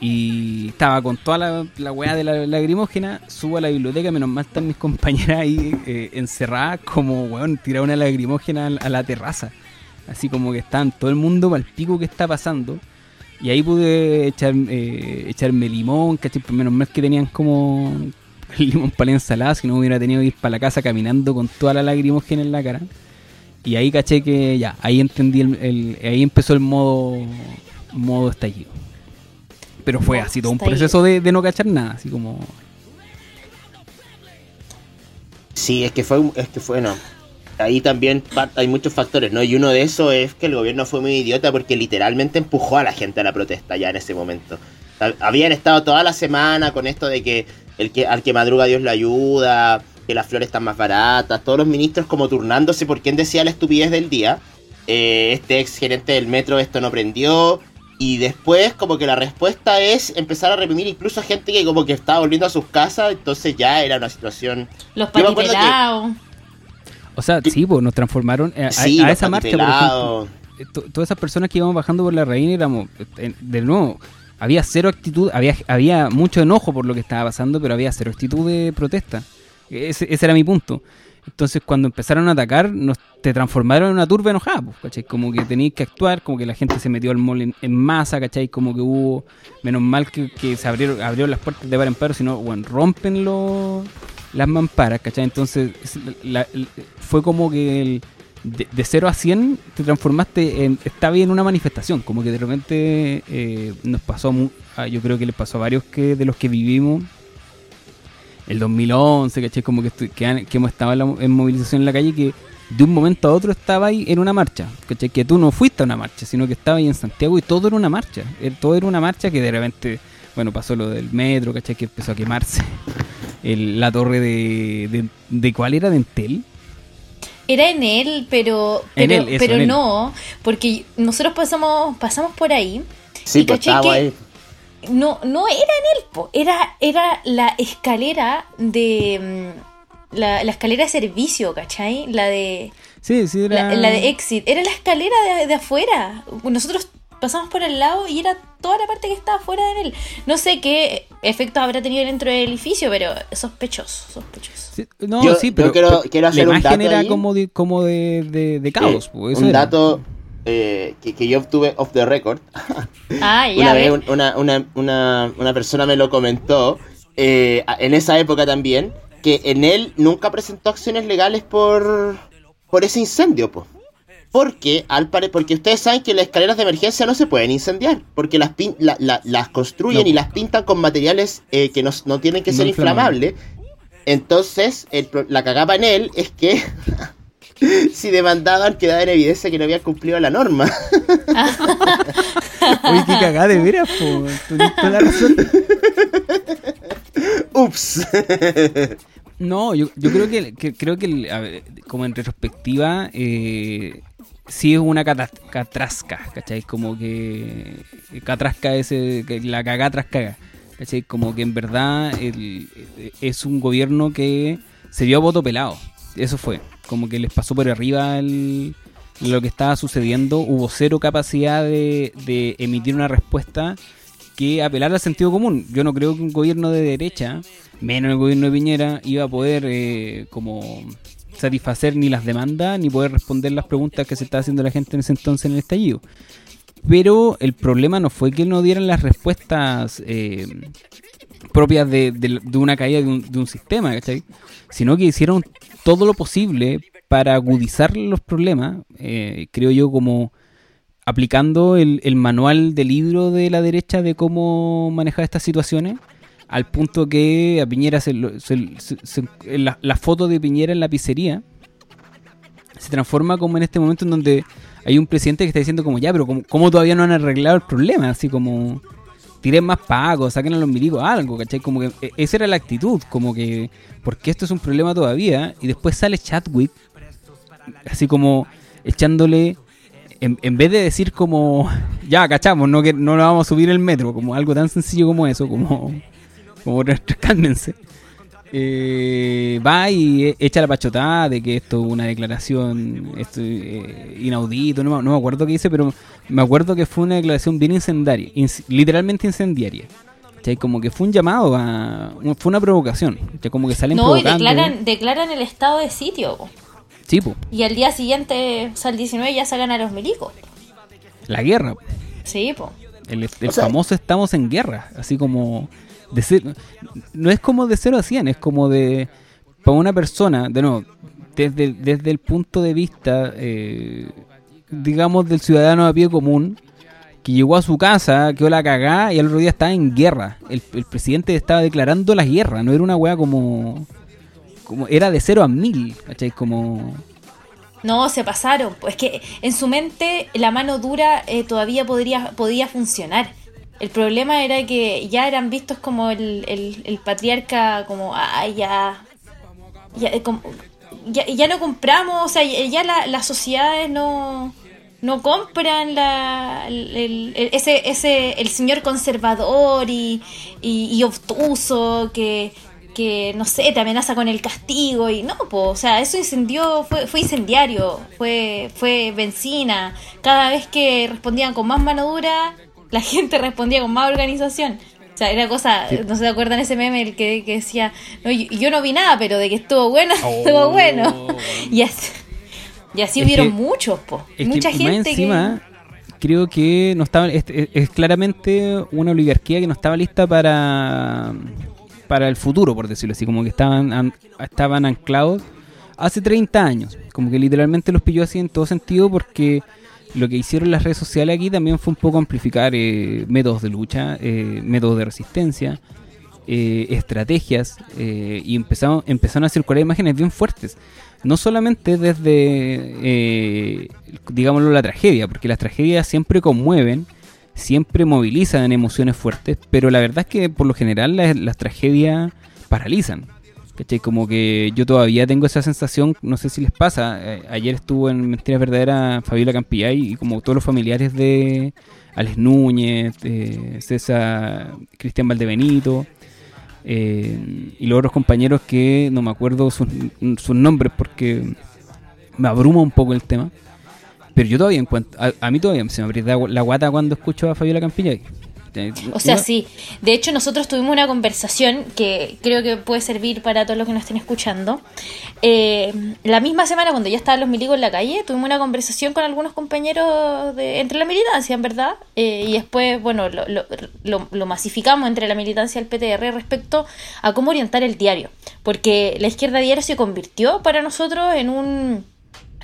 Y estaba con toda la, la weá de la lagrimógena, subo a la biblioteca, menos mal están mis compañeras ahí eh, encerradas como, weón, tirar una lagrimógena a la- terraza. Así como que estaban todo el mundo para pico que está pasando. Y ahí pude echar, eh, echarme limón, ¿cachai? Menos mal que tenían como el limón para la ensalada, si no hubiera tenido que ir para la casa caminando con toda la lagrimógena en la cara. Y ahí caché que ya, ahí entendí, el, el- ahí empezó el modo, modo estallido. Pero fue así todo un proceso de, de no cachar nada, así como... Sí, es que fue, es que fue, no. ahí también hay muchos factores, ¿no? Y uno de esos es que el gobierno fue muy idiota porque literalmente empujó a la gente a la protesta ya en ese momento. Hab- Habían estado toda la semana con esto de que el que al que madruga Dios le ayuda, que las flores están más baratas, todos los ministros como turnándose por quién decía la estupidez del día. Eh, este ex gerente del metro esto no prendió. Y después como que la respuesta es empezar a reprimir incluso a gente que como que estaba volviendo a sus casas, entonces ya era una situación... Los que- patipelados. O sea, sí, pues nos transformaron eh, a, Sí, a esa marcha, por ejemplo. eh, to- todas esas personas que íbamos bajando por la reina éramos, de nuevo, había cero actitud, había, había mucho enojo por lo que estaba pasando, pero había cero actitud de protesta. Ese, ese era mi punto. Entonces, cuando empezaron a atacar, nos, te transformaron en una turba enojada, pues, ¿cachai? Como que tenías que actuar, como que la gente se metió al mall en, masa, ¿cachai? Como que hubo, menos mal que, que se abrieron, abrieron las puertas de par en par, sino, bueno, rompen los, las mamparas, ¿cachai? Entonces, fue como que el, de, de 0 a 100 te transformaste en, está bien, una manifestación, como que de repente eh, nos pasó, yo creo que les pasó a varios que de los que vivimos el 2011, ¿cachai? Como que, que, que hemos estado en, la- en movilización en la calle que de un momento a otro estaba ahí en una marcha, ¿cachai? Que tú no fuiste a una marcha, sino que estaba ahí en Santiago y todo era una marcha, eh, todo era una marcha que de repente, bueno, pasó lo del metro, ¿cachai? Que empezó a quemarse la torre de, de, de ¿cuál era? ¿De Entel? Era en él, pero, En pero, él, eso, pero en él. no, porque nosotros pasamos, pasamos por ahí. Sí, y pues caché que ahí. no, no era en él, po, era, era la escalera de mm, la, la escalera de servicio, ¿cachai? La de Sí, sí, era... la, la de exit, era la escalera de, de afuera. Nosotros pasamos por al lado y era toda la parte que estaba fuera de él. No sé qué efectos habrá tenido dentro del edificio, pero sospechoso, sospechoso. Sí, no, Yo- sí, yo pero, quiero- pero quiero hacer la un imagen dato era ahí. como de, como de, de, de caos. Eh, pues, eso un era. dato eh, que, que yo obtuve off the record. Ah, ya una vez un- una, una, una, una persona me lo comentó, eh, en esa época también, que en él nunca presentó acciones legales por, por ese incendio, po. Porque, al pare porque ustedes saben que las escaleras de emergencia no se pueden incendiar, porque las, pin- la- la- las construyen No. y las pintan con materiales eh, que no, no tienen que No ser inflamables. Entonces, el la cagaba en él es que si demandaban quedaba en evidencia que no había cumplido la norma. Oye, qué cagada de veras, po. Toda la razón. Ups. No, yo, yo creo que, que- creo que el- a ver, como en retrospectiva eh, sí es una catrasca, ¿cachai? Como que catrasca es eh, la cagá tras caga, ¿cachai? Como que en verdad el- es un gobierno que se dio a voto pelado, eso fue, como que les pasó por arriba el- lo que estaba sucediendo, hubo cero capacidad de, de emitir una respuesta que apelar al sentido común. Yo no creo que un gobierno de derecha, menos el gobierno de Piñera, iba a poder eh, como satisfacer ni las demandas ni poder responder las preguntas que se estaba haciendo la gente en ese entonces en el estallido. Pero el problema no fue que no dieran las respuestas eh, propias de, de- una caída de un, de un sistema, ¿cachai? Sino que hicieron todo lo posible para agudizar los problemas, eh, creo yo, como aplicando el, el manual de libro de la derecha de cómo manejar estas situaciones, al punto que a Piñera se, se- la, foto de Piñera en la pizzería se transforma como en este momento en donde hay un presidente que está diciendo como ya, pero como, ¿cómo todavía no han arreglado el problema? Así como tiren más pagos, saquen a los milicos algo, ¿cachai? Como que e- esa era la actitud, como que porque esto es un problema todavía y después sale Chadwick así como echándole en, en vez de decir como ya cachamos no que no lo vamos a subir el metro como algo tan sencillo como eso como como cálmense eh, va y e- echa la pachotada de que esto es una declaración esto, eh, inaudito no, me- no me acuerdo qué dice pero me acuerdo que fue una declaración bien incendiaria inc- literalmente incendiaria ¿cachai? como que fue un llamado a fue una provocación ¿cachai? como que salen No, y declaran, declaran el estado de sitio. po. sí po, Y al día siguiente, o sea, el 19 ya sacan a los milicos. la guerra Sí, po. El, el O sea- famoso estamos en guerra, así como no es como de 0 a 100, es como de para una persona, de nuevo, desde, desde el punto de vista, eh, digamos, del ciudadano a pie común, que llegó a su casa, quedó la cagada y al otro día estaba en guerra. El, el presidente estaba declarando la guerra, no era una weá como, como era de 0 a 1000, ¿cachai? Como No, se pasaron. Pues que en su mente la mano dura eh, todavía podría, podía funcionar. El problema era que ya eran vistos como el, el, el patriarca, como, ay, ya, ya, eh, ya, no compramos, o sea, ya la- las sociedades no, no compran la, el, ese, ese, el señor conservador y, y, obtuso que, que, no sé, te amenaza con el castigo y no, pues, o sea, eso incendió, fue, fue incendiario, fue, fue benzina. Cada vez que respondían con más mano dura, la gente respondía con más organización. O sea, era cosa, no se acuerdan ese meme el que, que decía, no, yo, yo no vi nada, pero de que estuvo bueno, estuvo bueno. Y así, y así Es hubieron que- muchos, po. Mucha que más gente encima, creo que no estaba es, es- es claramente una oligarquía que no estaba lista para para el futuro, por decirlo así, como que estaban an- estaban anclados hace 30 años, como que literalmente los pilló así en todo sentido porque lo que hicieron las redes sociales aquí también fue un poco amplificar eh, métodos de lucha, eh, métodos de resistencia, eh, estrategias eh, y empezaron, empezaron a circular imágenes bien fuertes. No solamente desde, eh, digámoslo, la tragedia, porque las tragedias siempre conmueven, siempre movilizan emociones fuertes, pero la verdad es que por lo general las, las tragedias paralizan. ¿Cachai? Como que yo todavía tengo esa sensación, no sé si les pasa. eh, ayer estuvo en Mentiras Verdaderas Fabiola Campillay y como todos los familiares de Alex Núñez, César Cristian Valdebenito eh, y los otros compañeros que no me acuerdo sus, sus nombres porque me abruma un poco el tema. Pero yo todavía encuentro, a, a mí todavía se me aprieta la guata cuando escucho a Fabiola Campillay. O sea, sí. De hecho, nosotros tuvimos una conversación que creo que puede servir para todos los que nos estén escuchando. Eh, la misma semana, cuando ya estaban los milicos en la calle, tuvimos una conversación con algunos compañeros de, entre la militancia, en verdad. Eh, y después, bueno, lo, lo- lo- lo masificamos entre la militancia y el PTR respecto a cómo orientar el diario. Porque la izquierda diario se convirtió para nosotros en un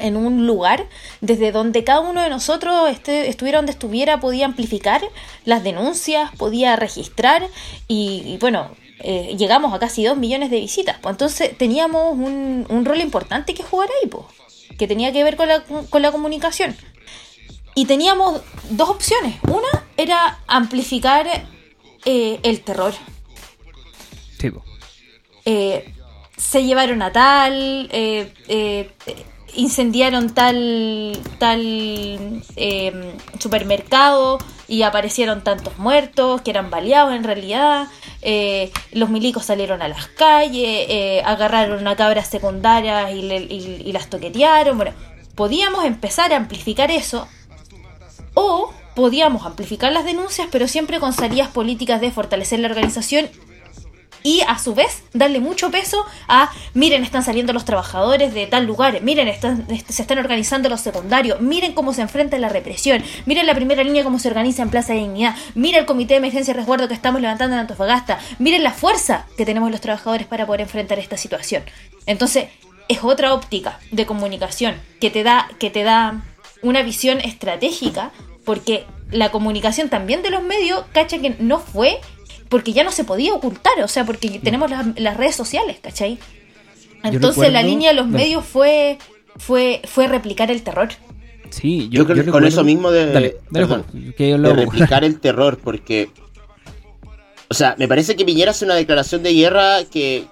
en un lugar desde donde cada uno de nosotros este, estuviera donde estuviera, podía amplificar las denuncias, podía registrar y, y bueno, eh, llegamos a casi dos millones de visitas. Pues entonces teníamos un, un rol importante que jugar ahí, pues, que tenía que ver con la, con la comunicación. Y teníamos dos opciones. Una era amplificar eh, el terror. Eh, se llevaron a tal, eh, eh, incendiaron tal, tal eh, supermercado y aparecieron tantos muertos que eran baleados en realidad. eh, los milicos salieron a las calles, eh, agarraron a cabras secundarias y, y las toquetearon. Bueno, podíamos empezar a amplificar eso o podíamos amplificar las denuncias, pero siempre con salidas políticas de fortalecer la organización y a su vez darle mucho peso a miren están saliendo los trabajadores de tal lugar miren se están organizando los secundarios miren cómo se enfrenta la represión miren la primera línea cómo se organiza en Plaza de Dignidad mira el comité de emergencia y resguardo que estamos levantando en Antofagasta miren la fuerza que tenemos los trabajadores para poder enfrentar esta situación. Entonces es otra óptica de comunicación que te da que te da una visión estratégica porque la comunicación también de los medios cacha que no fue porque ya no se podía ocultar, o sea, porque tenemos las, las redes sociales, ¿cachai? Entonces la línea de los medios fue, fue, fue replicar el terror. Sí, Yo, creo que con eso mismo de, Dale, dale, perdón, Juan, que de replicar el terror, porque. O sea, me parece que Piñera hace una declaración de guerra que.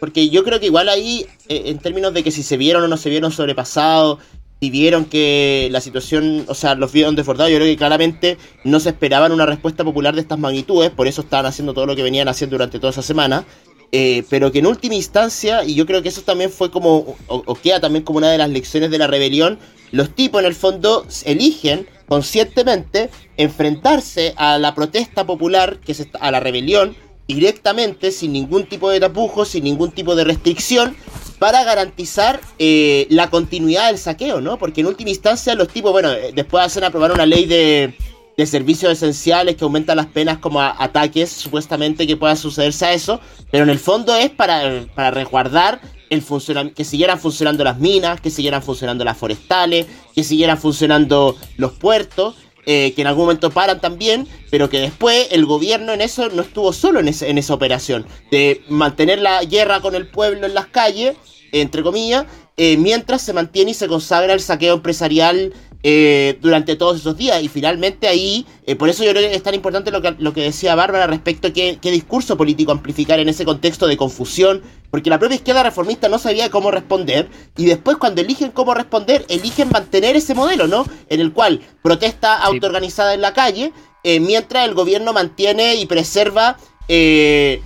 Porque yo creo que igual ahí, eh, en términos de que si se vieron o no se vieron sobrepasados, si vieron que la situación, o sea, los vieron desbordados, yo creo que claramente no se esperaban una respuesta popular de estas magnitudes, por eso estaban haciendo todo lo que venían haciendo durante toda esa semana. eh, pero que en última instancia, y yo creo que eso también fue como, o, queda también como una de las lecciones de la rebelión, los tipos en el fondo eligen conscientemente enfrentarse a la protesta popular, que es a la rebelión, directamente, sin ningún tipo de tapujo, sin ningún tipo de restricción, para garantizar eh, la continuidad del saqueo, ¿no? Porque en última instancia los tipos, bueno, eh, después hacen aprobar una ley de, de servicios esenciales que aumenta las penas como ataques supuestamente que pueda sucederse a eso, pero en el fondo es para, para resguardar el que siguieran funcionando las minas, que siguieran funcionando las forestales, que siguieran funcionando los puertos, eh, que en algún momento paran también, pero que después el gobierno en eso no estuvo solo en, esa operación, de mantener la guerra con el pueblo en las calles, entre comillas, eh, mientras se mantiene y se consagra el saqueo empresarial eh, durante todos esos días. Y finalmente ahí, eh, por eso yo creo que es tan importante lo que, lo que decía Bárbara respecto a qué, qué discurso político amplificar en ese contexto de confusión, porque la propia izquierda reformista no sabía cómo responder, y después cuando eligen cómo responder, eligen mantener ese modelo, ¿no? En el cual protesta autoorganizada en la calle, eh, mientras el gobierno mantiene y preserva... eh,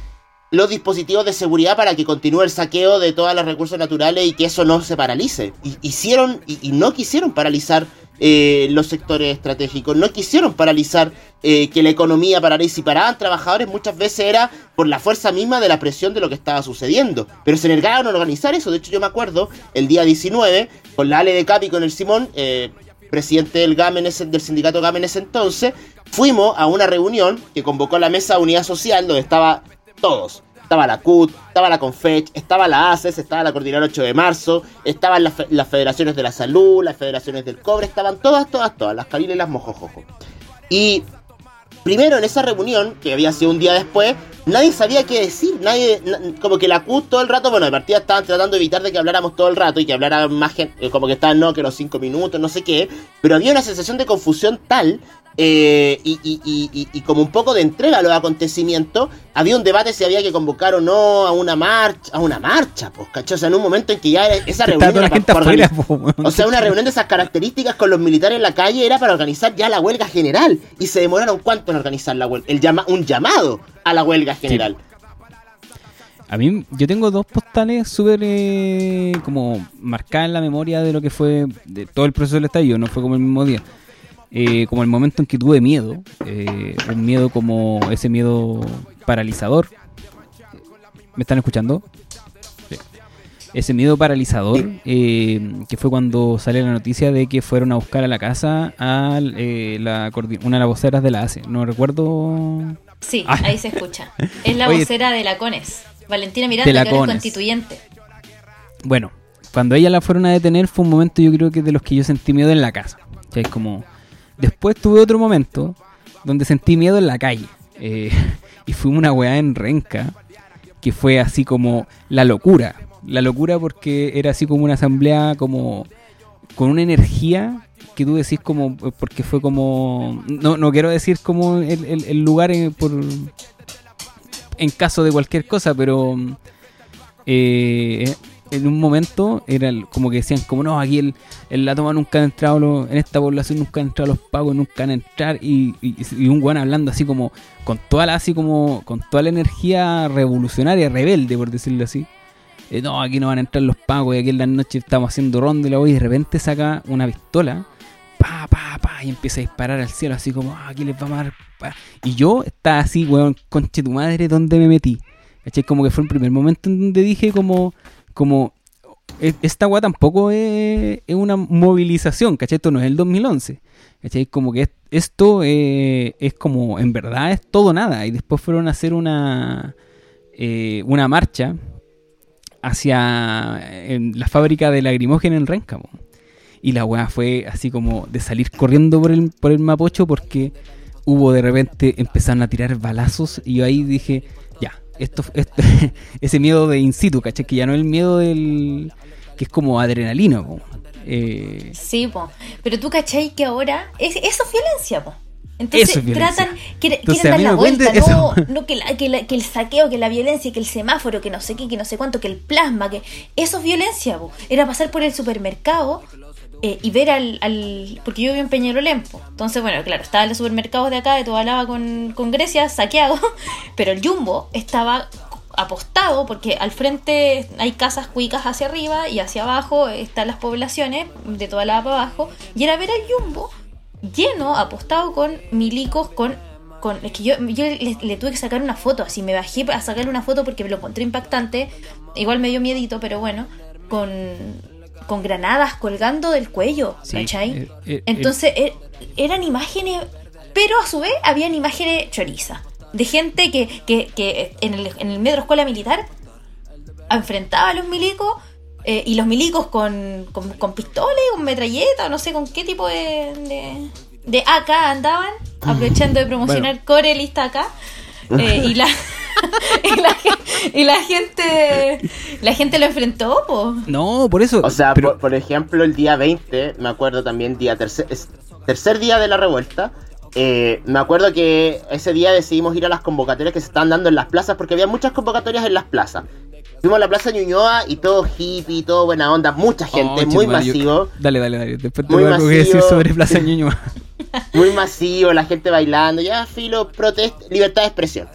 los dispositivos de seguridad para que continúe el saqueo de todos los recursos naturales y que eso no se paralice. Y, hicieron y, y no quisieron paralizar eh, los sectores estratégicos, no quisieron paralizar eh, que la economía parara y si paraban trabajadores muchas veces era por la fuerza misma de la presión de lo que estaba sucediendo. Pero se negaron a organizar eso, de hecho yo me acuerdo el día 19 con la Ale de Capi con el Simón, eh, presidente del GAM del sindicato GAM ese entonces, fuimos a una reunión que convocó la Mesa de Unidad Social donde estaba todos. Estaba la CUT, estaba la CONFECH, estaba la ACES, estaba la Coordinadora 8 de marzo, estaban las, fe- las federaciones de la salud, las federaciones del cobre, estaban todas, todas, todas, las cabilas y las mojojojo. Y primero en esa reunión, que había sido un día después, nadie sabía qué decir, nadie, na- como que la CUT todo el rato, bueno, de partida estaban tratando de evitar de que habláramos todo el rato y que hablara más gente, como que estaban, no, que los cinco minutos, no sé qué, pero había una sensación de confusión tal eh, y, y- y- y- y como un poco de entrega a los acontecimientos, había un debate si había que convocar o no a una marcha, a una marcha, pues, ¿cachai? O sea, en un momento en que ya esa reunión era gente pa- pa afuera, o sea, una reunión de esas características con los militares en la calle era para organizar ya la huelga general. Y se demoraron cuánto en organizar la huelga. El llama un llamado a la huelga general. A mí, yo tengo dos postales súper eh, como marcadas en la memoria de lo que fue de todo el proceso del estallido, no fue como el mismo día. Eh, como el momento en que tuve miedo, eh, un miedo como ese miedo paralizador. ¿Me están escuchando? Sí. Ese miedo paralizador, eh, que fue cuando sale la noticia de que fueron a buscar a la casa a eh, la, una de las voceras de la ACE. No recuerdo Sí, Ah. ahí se escucha. Es la Oye. vocera de la CONES. Valentina Miranda, De la que ahora es constituyente. Bueno, cuando ella la fueron a detener fue un momento yo creo que de los que yo sentí miedo en la casa. O sea, es como... Después tuve otro momento donde sentí miedo en la calle. Eh, y fuimos una weá en Renca que fue así como la locura. La locura porque era así como una asamblea como con una energía que tú decís como porque fue como no, no quiero decir como el, el- lugar eh, por en caso de cualquier cosa pero eh, en un momento era el- como que decían como no aquí el, en la toma nunca han entrado los- en esta población nunca han entrado los pagos nunca van a entrar y, y- un guan hablando así como con toda la así como con toda la energía revolucionaria rebelde por decirlo así no aquí no van a entrar los pagos y aquí en la noche estamos haciendo ronda y y de repente saca una pistola pa pa pa y empieza a disparar al cielo así como ah, aquí les vamos a dar pa". y yo estaba así weón conche tu madre ¿dónde me metí? ¿Cachai? Como que fue el primer momento en donde dije como, como e- esta weá tampoco es, una movilización, ¿cachai? Esto no es el 2011. ¿Cachai? Como que es- esto eh, es como, en verdad es todo nada. Y después fueron a hacer una, eh, una marcha hacia en la fábrica de lagrimógena en Renca. Y la weá fue así como de salir corriendo por el, por el Mapocho porque hubo de repente, empezaron a tirar balazos y yo ahí dije, esto, esto ese miedo de in situ, ¿cachai? Que ya no es el miedo del... que es como adrenalina, po. Eh, Sí, po. Pero tú cachai que ahora es, eso es violencia, po. Entonces Eso es violencia. tratan, Entonces, quieren dar la vuelta, no, no que, la- que, la- que el saqueo, que la violencia, que el semáforo, que no sé qué, que no sé cuánto, que el plasma, que eso es violencia, po. Era pasar por el supermercado eh, y ver al, al- porque yo vivo en Peñarolén, po. entonces bueno, claro, estaba en los supermercados de acá, de toda lava con, con Grecia, saqueado, pero el Jumbo estaba apostado porque al frente hay casas cuicas hacia arriba y hacia abajo están las poblaciones de toda la para abajo y era ver al Jumbo lleno, apostado con milicos, con... con es que yo, yo le, le tuve que sacar una foto, así me bajé a sacarle una foto porque me lo encontré impactante, igual me dio miedito, pero bueno, con, con granadas colgando del cuello, Sí, ¿cachai? eh, eh, Entonces er- eran imágenes, pero a su vez habían imágenes choriza, de gente que, que, que en, el, en el metro escuela militar enfrentaba a los milicos eh, y los milicos con, con, con pistolas, con metralleta, no sé con qué tipo de, de, de AK andaban, aprovechando de promocionar Core lista acá. Eh, y la y, la, gen- y la gente la gente lo enfrentó, po. No, por eso. O sea, pero- por, por ejemplo, el día 20, me acuerdo también, día tercer, día de la revuelta. eh, me acuerdo que ese día decidimos ir a las convocatorias que se estaban dando en las plazas, porque había muchas convocatorias en las plazas. Fuimos a la plaza Ñuñoa y todo hippie, todo buena onda, mucha gente, Oh, muy chetumare, yo- masivo. Dale, dale, dale. Después te Muy voy a decir sobre Plaza Ñuñoa. muy masivo, la gente bailando, ya filo, protesta, libertad de expresión.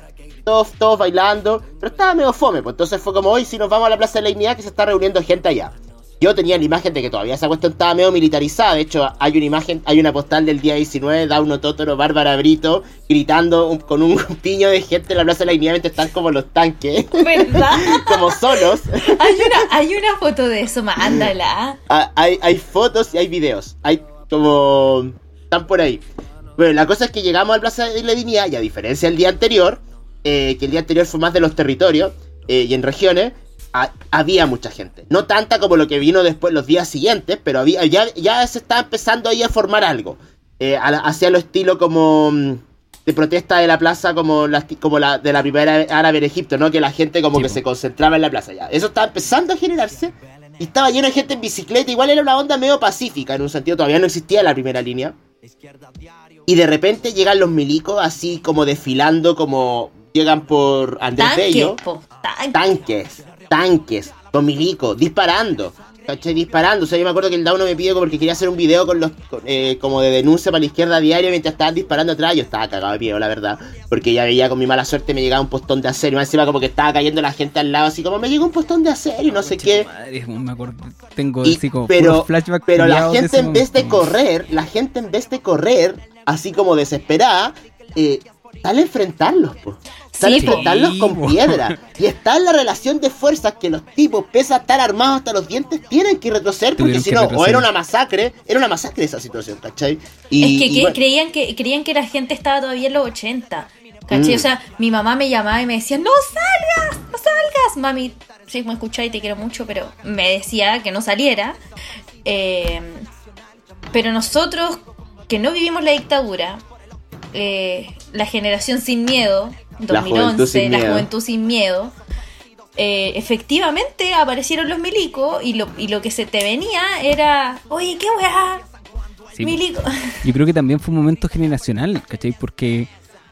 Todos, todos bailando, pero estaba medio fome, pues entonces fue como hoy si nos vamos a la Plaza de la Dignidad que se está reuniendo gente allá. Yo tenía la imagen de que todavía esa cuestión estaba medio militarizada, de hecho hay una imagen, hay una postal del día 19, Dauno Totoro, Bárbara Brito, gritando un- con un piño de gente en la Plaza de la Dignidad mientras están como los tanques, ¿Verdad? como solos. Hay una, hay una foto de eso, mándala. Ah, hay, hay fotos y hay videos. Hay como. Están por ahí. Bueno, la cosa es que llegamos al Plaza de la Dignidad y a diferencia del día anterior, eh, que el día anterior fue más de los territorios eh, y en regiones, ha- había mucha gente. No tanta como lo que vino después los días siguientes, pero había ya, ya se estaba empezando ahí a formar algo. Eh, a hacia lo estilo como mm, de protesta de la plaza como la, como la de la primera árabe en Egipto, ¿no? Que la gente como Sí, que po. se concentraba en la plaza ya. Eso estaba empezando a generarse. Y estaba lleno de gente en bicicleta, igual era una onda medio pacífica, en un sentido todavía no existía la primera línea. Y de repente llegan los milicos así como desfilando, como llegan por Andrés Tanque, Bello. po. Tanques, tanques, los milicos, disparando. ¿Cachai? Disparando. O sea, yo me acuerdo que el Dauno me pidió porque quería hacer un video con los con, eh, como de denuncia para la izquierda diario mientras estaban disparando atrás. Yo estaba cagado de miedo, la verdad. Porque ya veía con mi mala suerte me llegaba un postón de acero. Y más encima como que estaba cayendo la gente al lado, así como me llegó un postón de acero y no sé qué. Madre, me acuerdo, tengo Y- así como pero puros flashbacks pero la gente en vez de correr, la gente en vez de correr, así como desesperada, eh, sale a enfrentarlos, po. Sale Sí, enfrentarlos con piedra. Y está en la relación de fuerzas que los tipos, pese a estar armados hasta los dientes, tienen que retroceder porque si no, o era una masacre, era una masacre esa situación, ¿cachai? Y, es que, y que bueno, creían que creían que la gente estaba todavía en los 80. ¿Cachai? Mm. O sea, mi mamá me llamaba y me decía, no salgas, no salgas. Mami, si me escucháis te quiero mucho, pero me decía que no saliera. Eh, pero nosotros, que no vivimos la dictadura, eh, la generación sin miedo, La juventud 2011, sin la miedo. juventud sin miedo, eh, efectivamente aparecieron los milicos y lo, y lo que se te venía era, oye, qué weá, Sí, milico. Yo creo que también fue un momento generacional, ¿cachai? Porque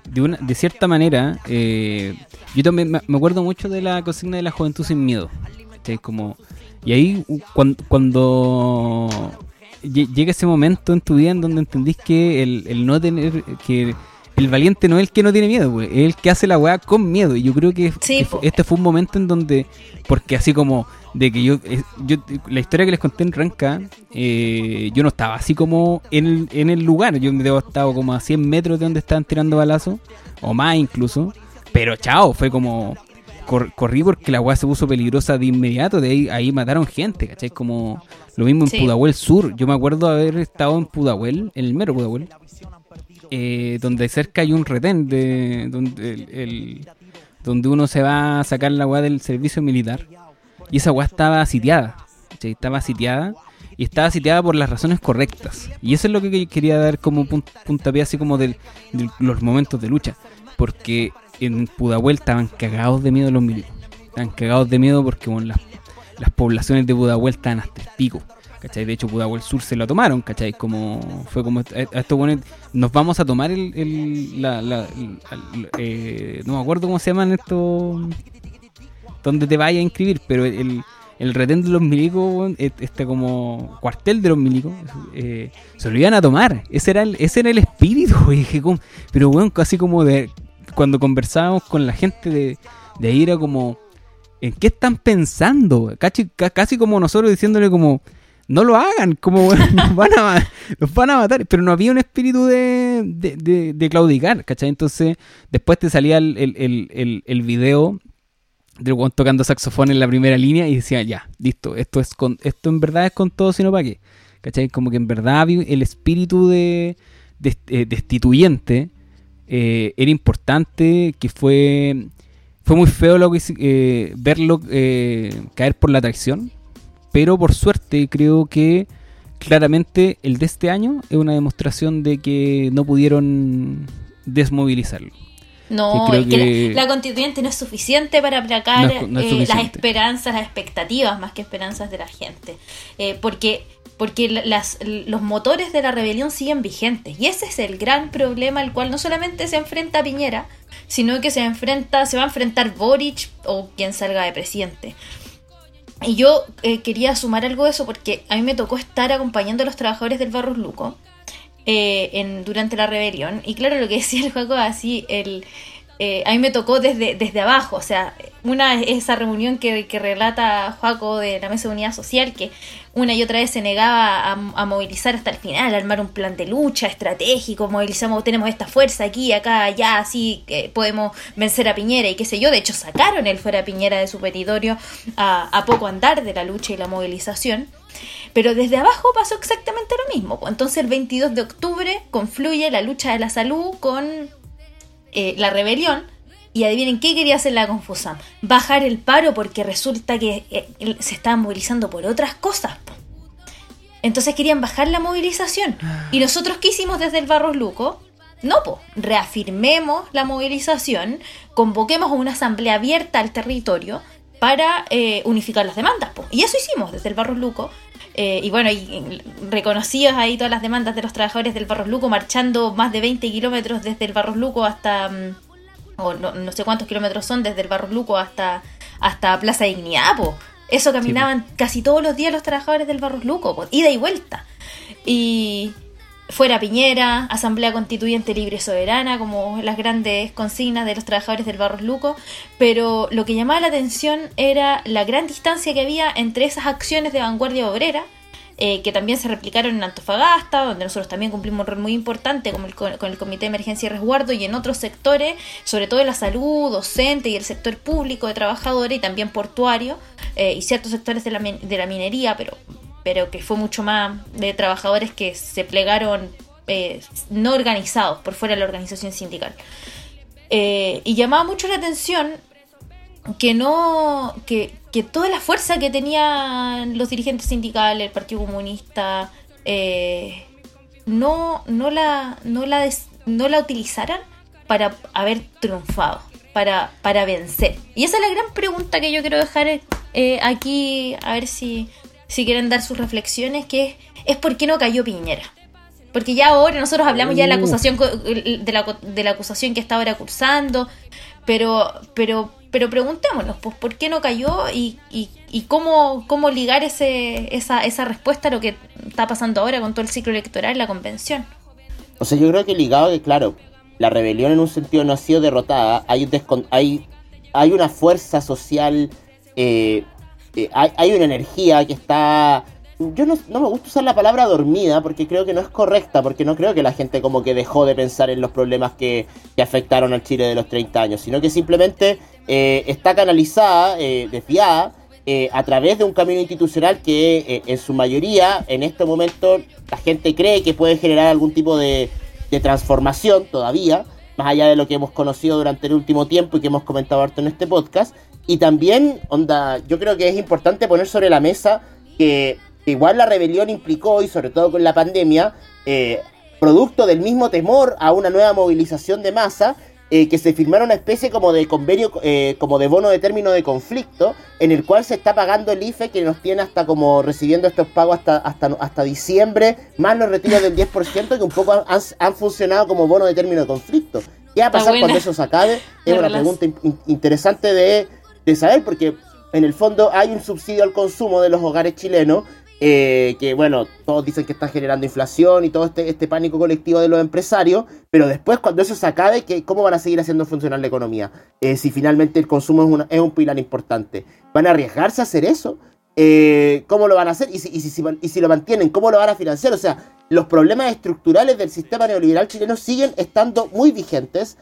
de, una, de cierta manera, eh, yo también me, acuerdo mucho de la consigna de la juventud sin miedo, ¿cachai? Como, y ahí u- cuan- cuando, lle- llega ese momento en tu vida en donde entendís que el, el no tener, que el valiente no es el que no tiene miedo, güey, es el que hace la weá con miedo. Y yo creo que, Sí, que este fue un momento en donde, porque así como de que yo, eh, yo la historia que les conté en Ranca, eh, yo no estaba así como en el, en el lugar, yo me debo estado como a 100 metros de donde estaban tirando balazos, o más incluso, pero chao, fue como... cor- corrí porque la weá se puso peligrosa de inmediato, de ahí, ahí mataron gente, ¿cachai? Como lo mismo en Sí. Pudahuel Sur, yo me acuerdo haber estado en Pudahuel, en el mero Pudahuel, eh, donde cerca hay un retén de donde el, donde uno se va a sacar la weá del servicio militar. Y esa weá estaba sitiada ¿cachai? estaba sitiada y estaba sitiada por las razones correctas. Y eso es lo que que- quería dar como pun- puntapié así como de los momentos de lucha. Porque en Pudahuel estaban cagados de miedo los milicos estaban cagados de miedo porque bueno, las, las poblaciones de Pudahuel estaban hasta el pico ¿Cachai? De hecho, Pudahuel Sur se lo tomaron, ¿cachai? Como fue como a, a estos buenos, nos vamos a tomar el, la, la- eh, no me acuerdo cómo se llaman estos donde te vayas a inscribir, pero el, el retén de los milicos, este como cuartel de los milicos, eh, se lo iban a tomar. Ese era el, ese era el espíritu, güey. Pero bueno, casi como de cuando conversábamos con la gente de, de ahí era como, ¿en qué están pensando? Casi, ca- casi como nosotros diciéndole como, no lo hagan, como nos, van a, nos van a matar. Pero no había un espíritu de, de, claudicar, ¿cachai? Entonces, después te salía el, el, el, el, video del weón tocando saxofón en la primera línea y decía, ya, listo, esto es con, esto en verdad es con todo, sino para qué. ¿Cachai? Como que en verdad el espíritu de, eh, destituyente eh, era importante, que fue, fue muy feo lo que, eh, verlo caer por la traición, pero por suerte creo que claramente el de este año es una demostración de que no pudieron desmovilizarlo. No, Sí, creo es que, que- la, la constituyente no es suficiente para aplacar No es- no es eh, las esperanzas, las expectativas, más que esperanzas de la gente. Eh, porque porque la- las, los motores de la rebelión siguen vigentes. Y ese es el gran problema al cual no solamente se enfrenta Piñera, sino que se enfrenta, se va a enfrentar Boric o quien salga de presidente. Y yo eh, quería sumar algo de eso porque a mí me tocó estar acompañando a los trabajadores del Barros Luco eh, en, durante la rebelión. Y claro, lo que decía el Juaco, así, el, eh, a mí me tocó desde, desde abajo. O sea, una es esa reunión que, relata Juaco de la Mesa de Unidad Social, que una y otra vez se negaba a, a movilizar hasta el final, a armar un plan de lucha estratégico, movilizamos, tenemos esta fuerza aquí, acá, allá, así que podemos vencer a Piñera y qué sé yo. De hecho, sacaron el fuera Piñera de su territorio a, a poco andar de la lucha y la movilización. Pero desde abajo pasó exactamente lo mismo. pues. Entonces el 22 de octubre confluye la lucha de la salud con eh, la rebelión. Y adivinen qué quería hacer la Confusam. Bajar el paro porque resulta que eh, se estaban movilizando por otras cosas. Entonces querían bajar la movilización. ¿Y nosotros qué hicimos desde el Barros Luco? No, po, reafirmemos la movilización, convoquemos una asamblea abierta al territorio para eh, unificar las demandas. Y eso hicimos desde el Barros Luco. Eh, y bueno, y, reconocidos ahí todas las demandas de los trabajadores del Barros Luco, marchando más de 20 kilómetros desde el Barros Luco hasta, mm, o no, no sé cuántos kilómetros son, desde el Barros Luco hasta, hasta Plaza Dignidad, po. Eso caminaban casi todos los días los trabajadores del Barros Luco, po, ida y vuelta. Y fuera Piñera, Asamblea Constituyente Libre y Soberana, como las grandes consignas de los trabajadores del Barros Luco, pero lo que llamaba la atención era la gran distancia que había entre esas acciones de vanguardia obrera, eh, que también se replicaron en Antofagasta, donde nosotros también cumplimos un rol muy importante como el, co- con el Comité de Emergencia y Resguardo, y en otros sectores, sobre todo en la salud, docente y el sector público de trabajadores y también portuario, eh, y ciertos sectores de la, de la minería, pero pero que fue mucho más de trabajadores que se plegaron eh, no organizados por fuera de la organización sindical. Eh, y llamaba mucho la atención que no que, que toda la fuerza que tenían los dirigentes sindicales, el Partido Comunista, eh, no, no la no la no la utilizaran para haber triunfado, para, para vencer. Y esa es la gran pregunta que yo quiero dejar eh, aquí, a ver si, si quieren dar sus reflexiones, que es, es por qué no cayó Piñera. Porque ya ahora nosotros hablamos ya de la acusación co- de la, de la acusación que está ahora cursando, pero pero pero preguntémonos, pues, ¿por qué no cayó y, y, y cómo, cómo ligar ese, esa, esa respuesta a lo que está pasando ahora con todo el ciclo electoral, la convención? O sea, yo creo que ligado que, claro, la rebelión en un sentido no ha sido derrotada, hay, hay, hay una fuerza social, eh, eh, hay, hay una energía que está... Yo no, me gusta usar la palabra dormida porque creo que no es correcta, porque no creo que la gente como que dejó de pensar en los problemas que, afectaron al Chile de los 30 años, sino que simplemente eh, está canalizada, eh, desviada, a través de un camino institucional que en su mayoría en este momento la gente cree que puede generar algún tipo de, de transformación todavía, más allá de lo que hemos conocido durante el último tiempo y que hemos comentado harto en este podcast. Y también, onda, yo creo que es importante poner sobre la mesa que, que igual la rebelión implicó, y sobre todo con la pandemia, eh, producto del mismo temor a una nueva movilización de masa, eh, que se firmara una especie como de convenio, eh, como de bono de término de conflicto, en el cual se está pagando el IFE, que nos tiene hasta como recibiendo estos pagos hasta, hasta, hasta diciembre, más los retiros del 10%, que un poco han, han funcionado como bono de término de conflicto. ¿Qué va a pasar cuando eso se acabe? Es una pregunta in- in- interesante de, de saber, porque en el fondo hay un subsidio al consumo de los hogares chilenos, eh, que bueno, todos dicen que está generando inflación y todo este, este pánico colectivo de los empresarios, pero después cuando eso se acabe, ¿qué- ¿cómo van a seguir haciendo funcionar la economía? Eh, si finalmente el consumo es, es un pilar importante. ¿Van a arriesgarse a hacer eso? Eh, ¿Cómo lo van a hacer? Y si, y, si, y si lo mantienen, ¿cómo lo van a financiar? O sea, los problemas estructurales del sistema neoliberal chileno siguen estando muy vigentes.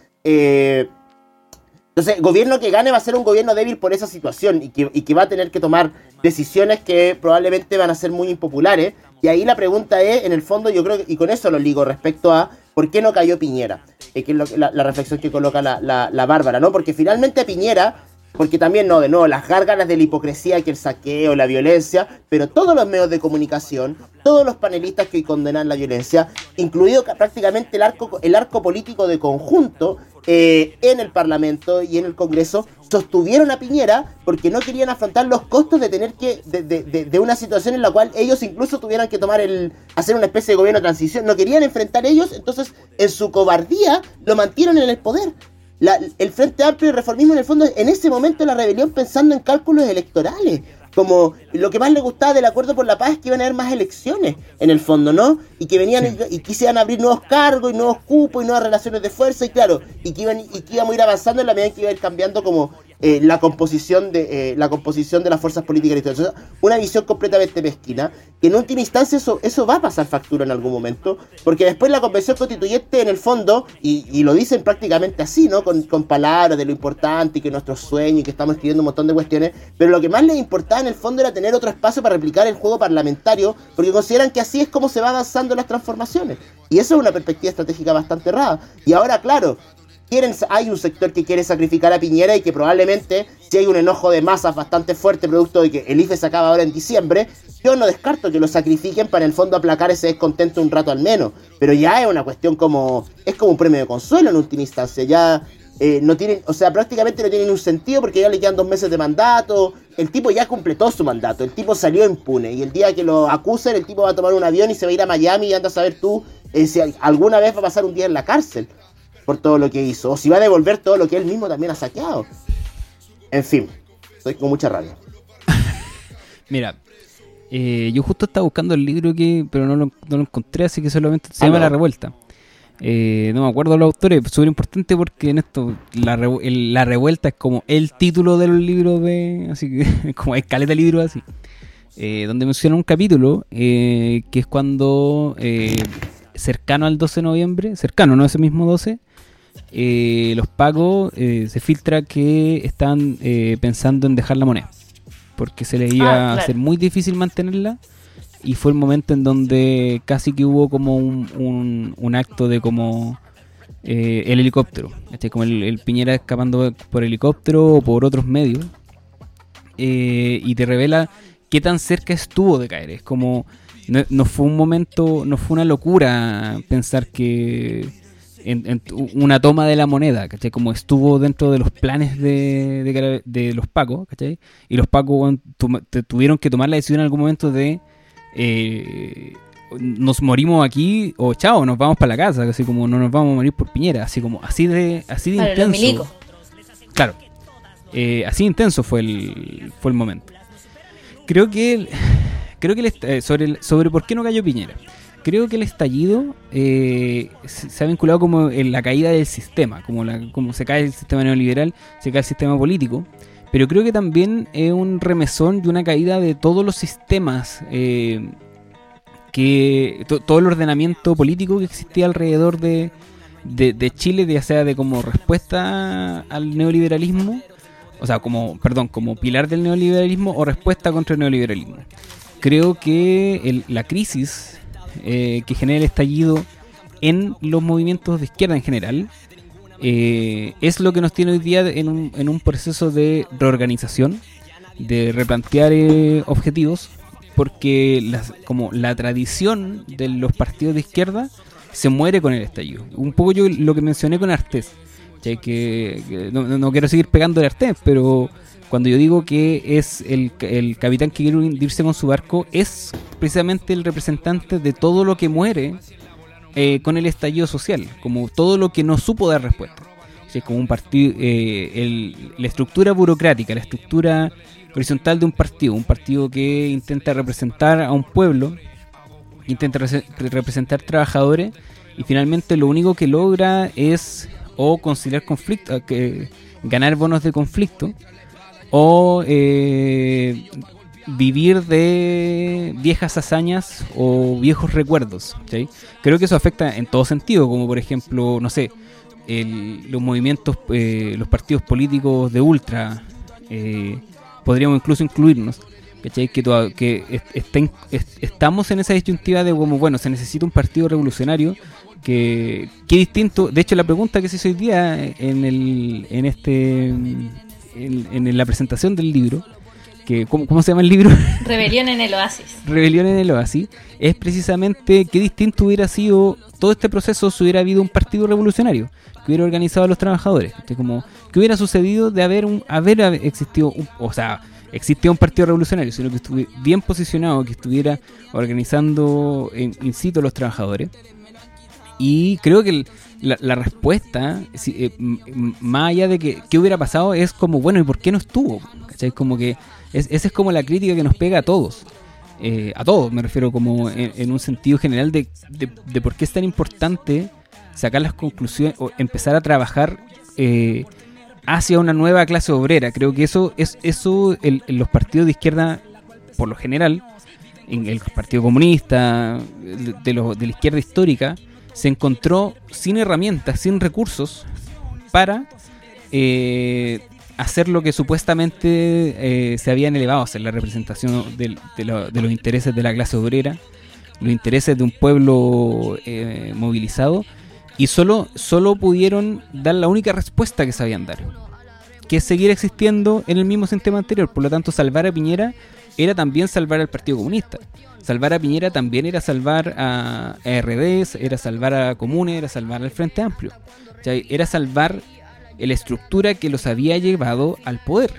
Entonces, gobierno que gane va a ser un gobierno débil por esa situación y que, y que va a tener que tomar decisiones que probablemente van a ser muy impopulares. Y ahí la pregunta es, en el fondo, yo creo y con eso lo ligo respecto a por qué no cayó Piñera, eh, que es lo la, la reflexión que coloca la, la- la Bárbara, ¿no? Porque finalmente Piñera porque también no, de nuevo, las gárgaras de la hipocresía, que el saqueo, la violencia, pero todos los medios de comunicación, todos los panelistas que condenan la violencia, incluido ca- prácticamente el arco, el arco político de conjunto eh, en el Parlamento y en el Congreso, sostuvieron a Piñera porque no querían afrontar los costos de tener que, de, de- de- de una situación en la cual ellos incluso tuvieran que tomar el, hacer una especie de gobierno de transición, no querían enfrentar ellos, entonces en su cobardía lo mantieron en el poder. La- el Frente Amplio y el Reformismo en el fondo en ese momento la rebelión pensando en cálculos electorales. Como lo que más le gustaba del acuerdo por la paz es que iban a haber más elecciones en el fondo, ¿no? Y que venían y, y quisieran abrir nuevos cargos y nuevos cupos y nuevas relaciones de fuerza y claro, y que iban y que íbamos a ir avanzando en la medida en que iba a ir cambiando como eh, la composición de eh, la composición de las fuerzas políticas y eso. Una visión completamente mezquina, que en última instancia eso, eso va a pasar factura en algún momento, porque después la convención constituyente en el fondo, y, y lo dicen prácticamente así, ¿no? Con, con palabras de lo importante y que nuestros sueños y que estamos escribiendo un montón de cuestiones, pero lo que más les importaba en el fondo era tener otro espacio para replicar el juego parlamentario, porque consideran que así es como se va avanzando las transformaciones. Y eso es una perspectiva estratégica bastante errada. Y ahora, claro, quieren, hay un sector que quiere sacrificar a Piñera y que probablemente, si hay un enojo de masas bastante fuerte producto de que el IFE se acaba ahora en diciembre, yo no descarto que lo sacrifiquen para en el fondo aplacar ese descontento un rato al menos. Pero ya es una cuestión como, es como un premio de consuelo en última instancia, ya... eh, no tienen, o sea, prácticamente no tienen un sentido porque ya le quedan dos meses de mandato. El tipo ya completó su mandato, el tipo salió impune. Y el día que lo acusen, el tipo va a tomar un avión y se va a ir a Miami y anda a saber tú eh, si alguna vez va a pasar un día en la cárcel por todo lo que hizo, o si va a devolver todo lo que él mismo también ha saqueado. En fin, estoy con mucha rabia. Mira, eh, yo justo estaba buscando el libro que, pero no lo, no lo encontré, así que solamente se Ah, llama no. La Revuelta. Eh, no me acuerdo los autores, súper importante porque en esto la, revu- el- la revuelta es como el título del libro de, así que como escaleta de libro así, eh, donde menciona un capítulo eh, que es cuando eh, cercano al 12 de noviembre, cercano, no ese mismo 12, eh, los pagos eh, se filtra que están eh, pensando en dejar la moneda porque se les iba Ah, a hacer muy difícil mantenerla y fue el momento en donde casi que hubo como un, un- acto de como eh, el helicóptero, ¿cachai? como el, Piñera escapando por helicóptero o por otros medios eh, y te revela qué tan cerca estuvo de caer. Es como, no, no fue un momento, no fue una locura pensar que una toma de la moneda, ¿cachai? Como estuvo dentro de los planes de, de, los pacos, ¿cachai? Y los pacos te- tuvieron que tomar la decisión en algún momento de eh, nos morimos aquí o chao, nos vamos para la casa, así como no nos vamos a morir por Piñera, así como así de así de intenso. Claro. Eh, así intenso fue el, fue el momento. Creo que el- creo que el eh, sobre, el- sobre por qué no cayó Piñera. Creo que el estallido eh, se, se ha vinculado como en la caída del sistema, como, la, como se cae el sistema neoliberal, se cae el sistema político. Pero creo que también es un remesón y una caída de todos los sistemas eh, que to- todo el ordenamiento político que existía alrededor de, de, de Chile, ya sea de como respuesta al neoliberalismo, o sea, como, perdón, como pilar del neoliberalismo o respuesta contra el neoliberalismo. Creo que el- la crisis eh, que genera el estallido en los movimientos de izquierda en general eh, es lo que nos tiene hoy día en un, en un proceso de reorganización, de replantear eh, objetivos, porque las, como la tradición de los partidos de izquierda se muere con el estallido. Un poco yo lo que mencioné con Artés, ya que, que no quiero seguir pegando a Artés, pero cuando yo digo que es el, el capitán que quiere hundirse con su barco, es precisamente el representante de todo lo que muere eh, con el estallido social, como todo lo que no supo dar respuesta. Es como un partido, eh, la estructura burocrática, la estructura horizontal de un partido, un partido que intenta representar a un pueblo, intenta rese- representar trabajadores y finalmente lo único que logra es o conciliar conflictos, que ganar bonos de conflicto o eh, vivir de viejas hazañas o viejos recuerdos. ¿sí? Creo que eso afecta en todo sentido, como por ejemplo, no sé, el- los movimientos, eh, los partidos políticos de ultra, eh, podríamos incluso incluirnos. ¿cachai? Que, toda- que estamos en esa disyuntiva de como, bueno, se necesita un partido revolucionario que, que distinto, de hecho la pregunta que se hizo hoy día en, el, en este en la presentación del libro, que ¿cómo, cómo se llama el libro? Rebelión en el oasis. Rebelión en el Oasis, es precisamente qué distinto hubiera sido todo este proceso si hubiera habido un partido revolucionario que hubiera organizado a los trabajadores. ¿cachai? Como, ¿Qué hubiera sucedido de haber, un, haber existido, un- o sea, existía un partido revolucionario, sino que estuviera bien posicionado, que estuviera organizando en, in situ a los trabajadores? Y creo que el- la, la respuesta, si, eh, más allá de que qué hubiera pasado, es como, bueno, ¿y por qué no estuvo? ¿Cachai? Como que es, esa es como la crítica que nos pega a todos. Eh, a todos, me refiero como en, en un sentido general de, de- por qué es tan importante sacar las conclusiones o empezar a trabajar eh, hacia una nueva clase obrera. Creo que eso es eso el- en los partidos de izquierda, por lo general, en el Partido Comunista, de, los- de la izquierda histórica, se encontró sin herramientas, sin recursos para eh, hacer lo que supuestamente eh, se habían elevado a hacer, la representación de los intereses de la clase obrera, los intereses de un pueblo eh, movilizado, y solo, solo pudieron dar la única respuesta que sabían dar, que es seguir existiendo en el mismo sistema anterior. Por lo tanto, salvar a Piñera era también salvar al Partido Comunista. Salvar a Piñera también era salvar a, RDs, era salvar a Comunes, era salvar al Frente Amplio. Era salvar la estructura que los había llevado al poder.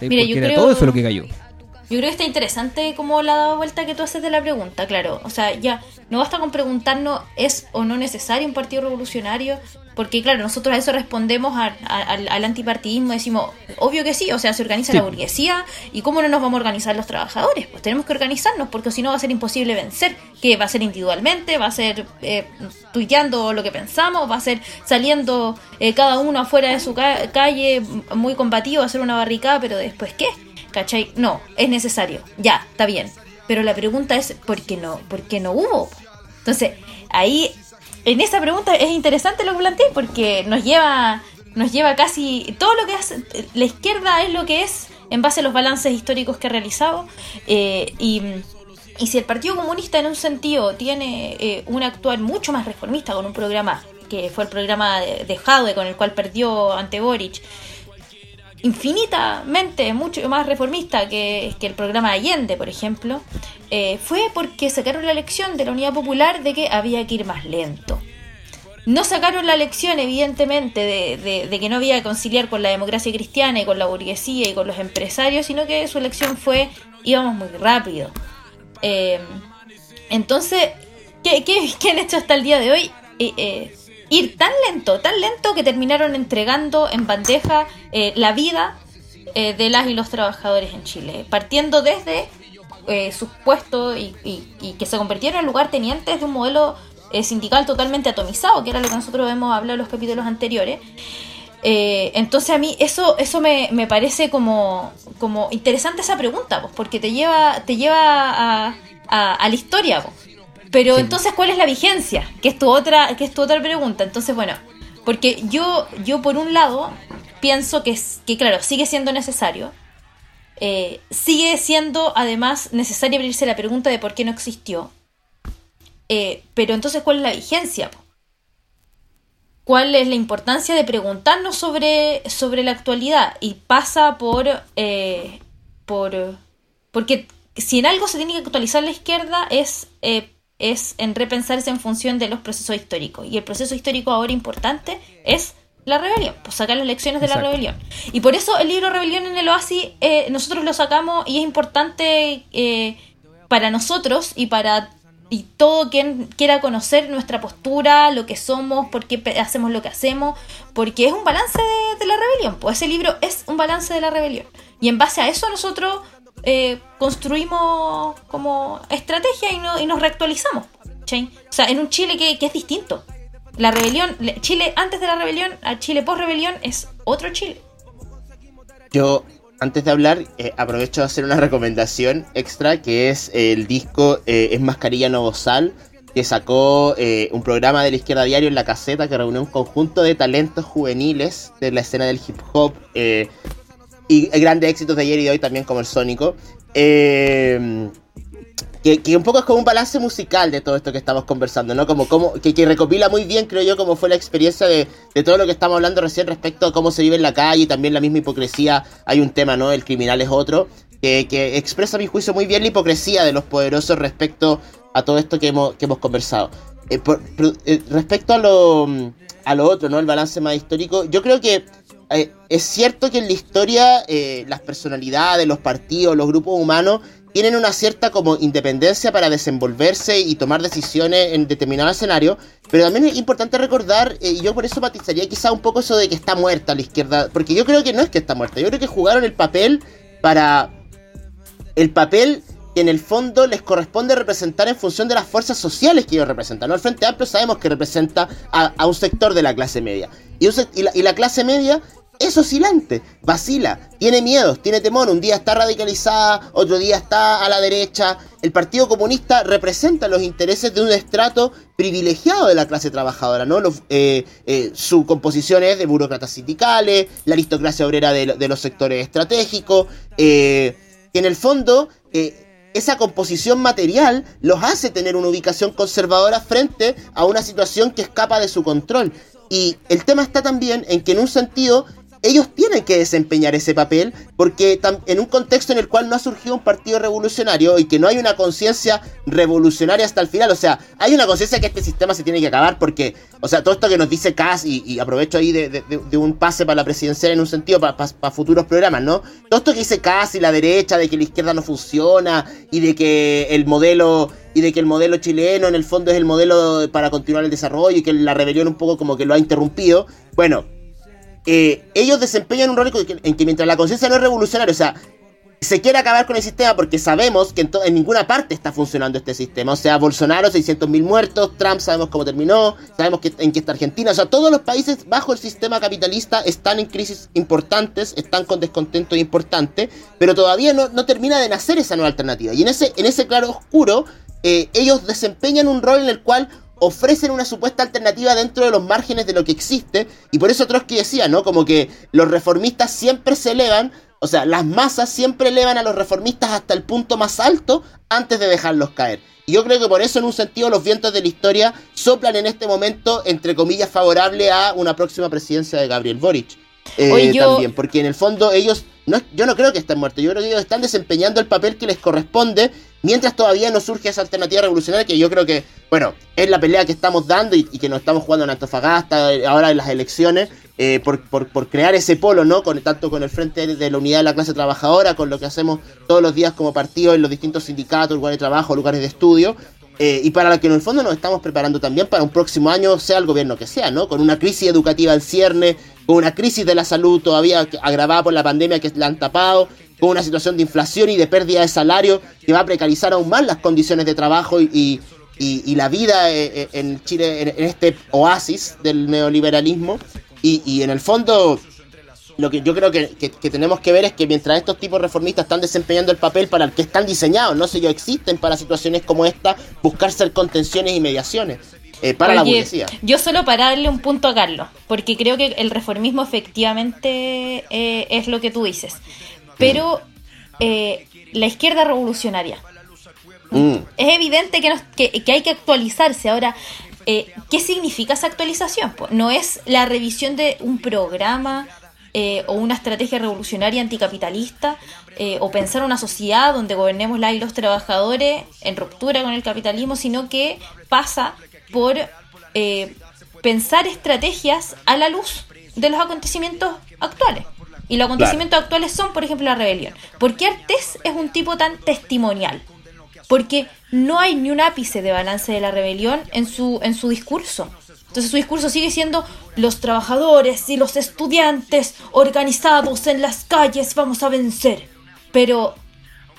Mira, Porque yo era creo- todo eso lo que cayó. Yo creo que está interesante como la dada vuelta que tú haces de la pregunta, claro. O sea, ya no basta con preguntarnos es o no necesario un partido revolucionario, porque claro, nosotros a eso respondemos a- a- al, al antipartidismo, decimos, obvio que sí, o sea, se organiza Sí. la burguesía y cómo no nos vamos a organizar los trabajadores, pues tenemos que organizarnos, porque si no va a ser imposible vencer, que va a ser individualmente, va a ser eh, tuiteando lo que pensamos, va a ser saliendo eh, cada uno afuera de su ca- calle muy combativo a hacer una barricada, pero después qué? ¿Cachai? No, es necesario. Ya, está bien. Pero la pregunta es, ¿por qué no, ¿por qué no hubo? Entonces, ahí, en esa pregunta es interesante lo que planteé porque nos lleva, nos lleva casi todo lo que hace, la izquierda es lo que es en base a los balances históricos que ha realizado. eh, y, si el Partido Comunista en un sentido tiene eh, un actuar mucho más reformista con un programa que fue el programa de, de Jadwe con el cual perdió ante Boric, infinitamente mucho más reformista que, que el programa de Allende, por ejemplo, eh, fue porque sacaron la lección de la Unidad Popular de que había que ir más lento. No sacaron la lección, evidentemente, de, de- que no había que conciliar con la democracia cristiana y con la burguesía y con los empresarios, sino que su lección fue íbamos muy rápido. Eh, entonces, ¿qué, qué, qué han hecho hasta el día de hoy? Eh, eh, ir tan lento, tan lento que terminaron entregando en bandeja eh, la vida eh, de las y los trabajadores en Chile, partiendo desde eh, sus puestos y, que se convirtieron en lugartenientes de un modelo eh, sindical totalmente atomizado, que era lo que nosotros hemos hablado en los capítulos anteriores. Entonces a mí eso, eso me, me parece como, como interesante esa pregunta, pues, porque te lleva, te lleva a, a- a la historia. pues. Pero entonces, ¿cuál es la vigencia? Que es tu otra, que es tu otra pregunta. Entonces, bueno, porque yo, yo por un lado pienso que, es- que claro, sigue siendo necesario. Eh, sigue siendo además necesario abrirse la pregunta de por qué no existió. Eh, pero entonces, ¿cuál es la vigencia? ¿Cuál es la importancia de preguntarnos sobre, sobre la actualidad? Y pasa por, eh, por... Porque si en algo se tiene que actualizar la izquierda es, eh, es en repensarse en función de los procesos históricos. Y el proceso histórico ahora importante es la rebelión, pues sacar las lecciones de Exacto. la rebelión. Y por eso el libro Rebelión en el Oasis eh, nosotros lo sacamos y es importante eh, para nosotros y para y todo quien quiera conocer nuestra postura, lo que somos, por qué hacemos lo que hacemos, porque es un balance de, de la rebelión. Pues ese libro es un balance de la rebelión. Y en base a eso nosotros eh, construimos como estrategia y, no- y nos reactualizamos. O sea, en un Chile que, es distinto. La rebelión, le- Chile antes de la rebelión a Chile post rebelión es otro Chile. Yo, antes de hablar, eh, aprovecho de hacer una recomendación extra, que es el disco eh, Es Mascarilla Nuevo Sal, que sacó eh, un programa de la izquierda diario en la caseta que reunió un conjunto de talentos juveniles de la escena del hip hop eh, y grandes éxitos de ayer y de hoy también como el Sónico. Eh, que, un poco es como un balance musical de todo esto que estamos conversando, ¿no? Como, como que, recopila muy bien, creo yo, cómo fue la experiencia de, de todo lo que estamos hablando recién respecto a cómo se vive en la calle también la misma hipocresía. Hay un tema, ¿no? El criminal es otro, que, que expresa a mi juicio muy bien la hipocresía de los poderosos respecto a todo esto que hemos, que hemos conversado. Eh, eh, respecto a lo, a lo otro, ¿no? El balance más histórico, yo creo que eh, es cierto que en la historia eh, las personalidades, los partidos, los grupos humanos tienen una cierta como independencia para desenvolverse y tomar decisiones en determinado escenario, pero también es importante recordar, eh, y yo por eso matizaría quizá un poco eso de que está muerta la izquierda, porque yo creo que no es que está muerta, yo creo que jugaron el papel para el papel que en el fondo les corresponde representar en función de las fuerzas sociales que ellos representan. ¿no? El Frente Amplio sabemos que representa a, un sector de la clase media. Y la clase media es oscilante, vacila, tiene miedos, tiene temor. Un día está radicalizada, otro día está a la derecha. El Partido Comunista representa los intereses de un estrato privilegiado de la clase trabajadora, ¿no? Eh, eh, su composición es de burócratas sindicales, la aristocracia obrera de, lo- de los sectores estratégicos, eh, en el fondo esa composición material los hace tener una ubicación conservadora frente a una situación que escapa de su control. Y el tema está también en que en un sentido ellos tienen que desempeñar ese papel porque en un contexto en el cual no ha surgido un partido revolucionario y que no hay una conciencia revolucionaria hasta el final, o sea, hay una conciencia que este sistema se tiene que acabar porque, o sea, todo esto que nos dice Kass y, aprovecho ahí de, un pase para la presidencial en un sentido para futuros programas, ¿no? Todo esto que dice Kass y la derecha de que la izquierda no funciona y de que el modelo y de que el modelo chileno en el fondo es el modelo para continuar el desarrollo y que la rebelión un poco como que lo ha interrumpido. Bueno, eh, ellos desempeñan un rol en que, en que mientras la conciencia no es revolucionaria, o sea, se quiere acabar con el sistema porque sabemos que en, ninguna parte está funcionando este sistema. O sea, Bolsonaro, 600.000 muertos, Trump sabemos cómo terminó, sabemos que, en qué está Argentina. O sea, todos los países bajo el sistema capitalista están en crisis importantes, están con descontento importante, pero todavía no, no termina de nacer esa nueva alternativa. Y en ese, en ese claro oscuro, eh, ellos desempeñan un rol en el cual ofrecen una supuesta alternativa dentro de los márgenes de lo que existe. Y por eso Trotsky decía, ¿no? Como que los reformistas siempre se elevan, o sea, las masas siempre elevan a los reformistas hasta el punto más alto antes de dejarlos caer. Y yo creo que por eso, en un sentido, los vientos de la historia soplan en este momento, entre comillas, favorable a una próxima presidencia de Gabriel Boric. Eh, Oye, yo- También, porque en el fondo ellos, no, yo no creo que estén muertos, yo creo que ellos están desempeñando el papel que les corresponde mientras todavía no surge esa alternativa revolucionaria que yo creo que, bueno, es la pelea que estamos dando y, que nos estamos jugando en Antofagasta, eh, ahora en las elecciones, eh, por, por, por crear ese polo, ¿no? Con, tanto con el Frente de la Unidad de la Clase Trabajadora, con lo que hacemos todos los días como partido en los distintos sindicatos, lugares de trabajo, lugares de estudio. eh, y para lo que en el fondo nos estamos preparando también para un próximo año, sea el gobierno que sea, ¿no? Con una crisis educativa en cierne, con una crisis de la salud todavía agravada por la pandemia que la han tapado, con una situación de inflación y de pérdida de salario que va a precarizar aún más las condiciones de trabajo y, y- y- y la vida eh, eh, en Chile, en, este oasis del neoliberalismo. Y, y en el fondo, lo que yo creo que, que- que tenemos que ver es que mientras estos tipos reformistas están desempeñando el papel para el que están diseñados, no sé yo, existen para situaciones como esta, buscar ser contenciones y mediaciones eh, para la burguesía. Yo solo para darle un punto a Carlos, porque creo que el reformismo efectivamente eh, es lo que tú dices. Pero eh, la izquierda revolucionaria. Mm. Es evidente que, nos- que, que hay que actualizarse. Ahora, eh, ¿qué significa esa actualización? Pues no es la revisión de un programa eh, o una estrategia revolucionaria anticapitalista o pensar una sociedad donde gobernemos la y los trabajadores en ruptura con el capitalismo, sino que pasa por pensar estrategias a la luz de los acontecimientos actuales. Y los acontecimientos actuales son, por ejemplo, la rebelión. ¿Por qué Artés es un tipo tan testimonial? Porque no hay ni un ápice de balance de la rebelión en su, en su discurso. Entonces su discurso sigue siendo los trabajadores y los estudiantes organizados en las calles vamos a vencer. Pero,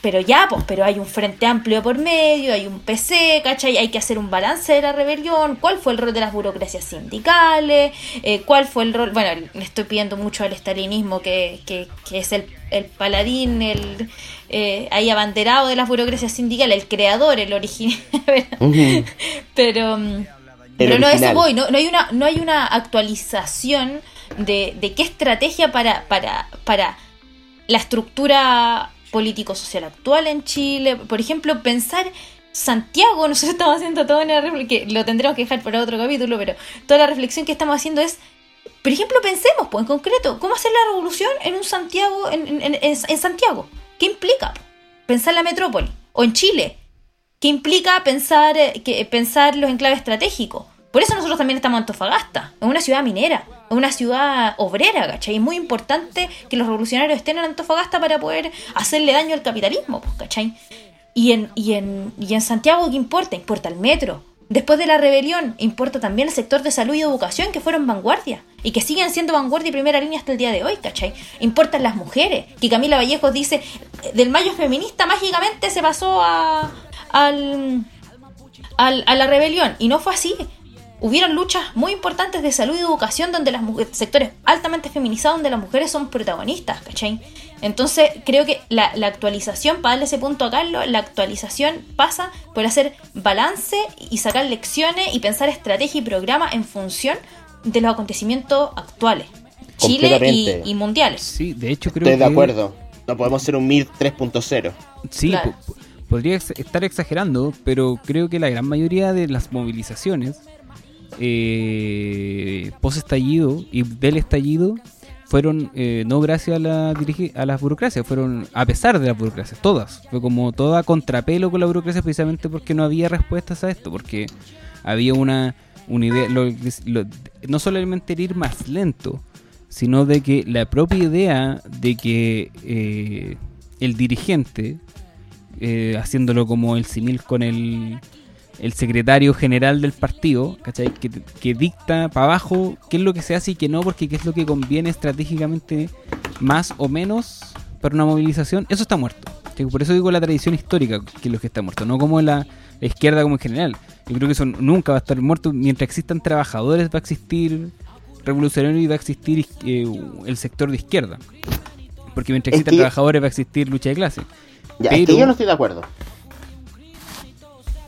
pero ya, pues, pero hay un frente amplio por medio, hay un PC, ¿cachai? Hay que hacer un balance de la rebelión, cuál fue el rol de las burocracias sindicales, Eh, cuál fue el rol, bueno, le estoy pidiendo mucho al estalinismo que, que, que es el, el paladín, el eh, ahí abanderado de las burocracias sindicales, el creador, el original. Pero mm, El pero no eso voy, no, no hay una no hay una actualización de, de qué estrategia para para para la estructura político-social actual en Chile. Por ejemplo, pensar Santiago, nosotros estamos haciendo todo refle- que lo tendremos que dejar para otro capítulo, pero toda la reflexión que estamos haciendo es, por ejemplo, pensemos, pues en concreto, ¿cómo hacer la revolución en un Santiago, en, en- en- Santiago? ¿Qué implica? Pensar la metrópoli. O en Chile. ¿Qué implica pensar, eh, que, pensar los enclaves estratégicos? Por eso nosotros también estamos en Antofagasta, en una ciudad minera, una ciudad obrera, ¿cachai? Es muy importante que los revolucionarios estén en Antofagasta para poder hacerle daño al capitalismo, pues, ¿cachai? Y en, y, en, y en Santiago, ¿qué importa? Importa el metro. Después de la rebelión, importa también el sector de salud y educación que fueron vanguardia y que siguen siendo vanguardia y primera línea hasta el día de hoy, ¿cachai? Importan las mujeres, que Camila Vallejos dice, del mayo feminista mágicamente se pasó a, al, al- a la rebelión y no fue así. Hubieron luchas muy importantes de salud y educación donde las mujeres, sectores altamente feminizados donde las mujeres son protagonistas, ¿cachai? Entonces creo que la, la actualización, para darle ese punto a Carlos, la actualización pasa por hacer balance y sacar lecciones y pensar estrategia y programa en función de los acontecimientos actuales, Chile y, y mundiales. Sí, de hecho creo Estoy de que... acuerdo. No podemos ser un MIR 3.0. Sí, Claro. po- po- podría estar exagerando, pero creo que la gran mayoría de las movilizaciones eh, post estallido y del estallido fueron eh, no gracias a a las burocracias, fueron a pesar de las burocracias, todas. Fue como toda contrapelo con la burocracia precisamente porque no había respuestas a esto, porque había una, una idea, no solamente el ir más lento, sino de que la propia idea de que eh, el dirigente, eh, haciéndolo como el simil con el, el secretario general del partido, ¿cachai? Que, que dicta para abajo qué es lo que se hace y qué no, porque qué es lo que conviene estratégicamente más o menos para una movilización, eso está muerto. Por eso digo la tradición histórica que es lo que está muerto, no como la, la izquierda como en general. Yo creo que eso nunca va a estar muerto. Mientras existan trabajadores va a existir revolucionario y va a existir eh, el sector de izquierda. Porque mientras Es existan que- trabajadores va a existir lucha de clase. Ya, es que Pero- yo no estoy de acuerdo.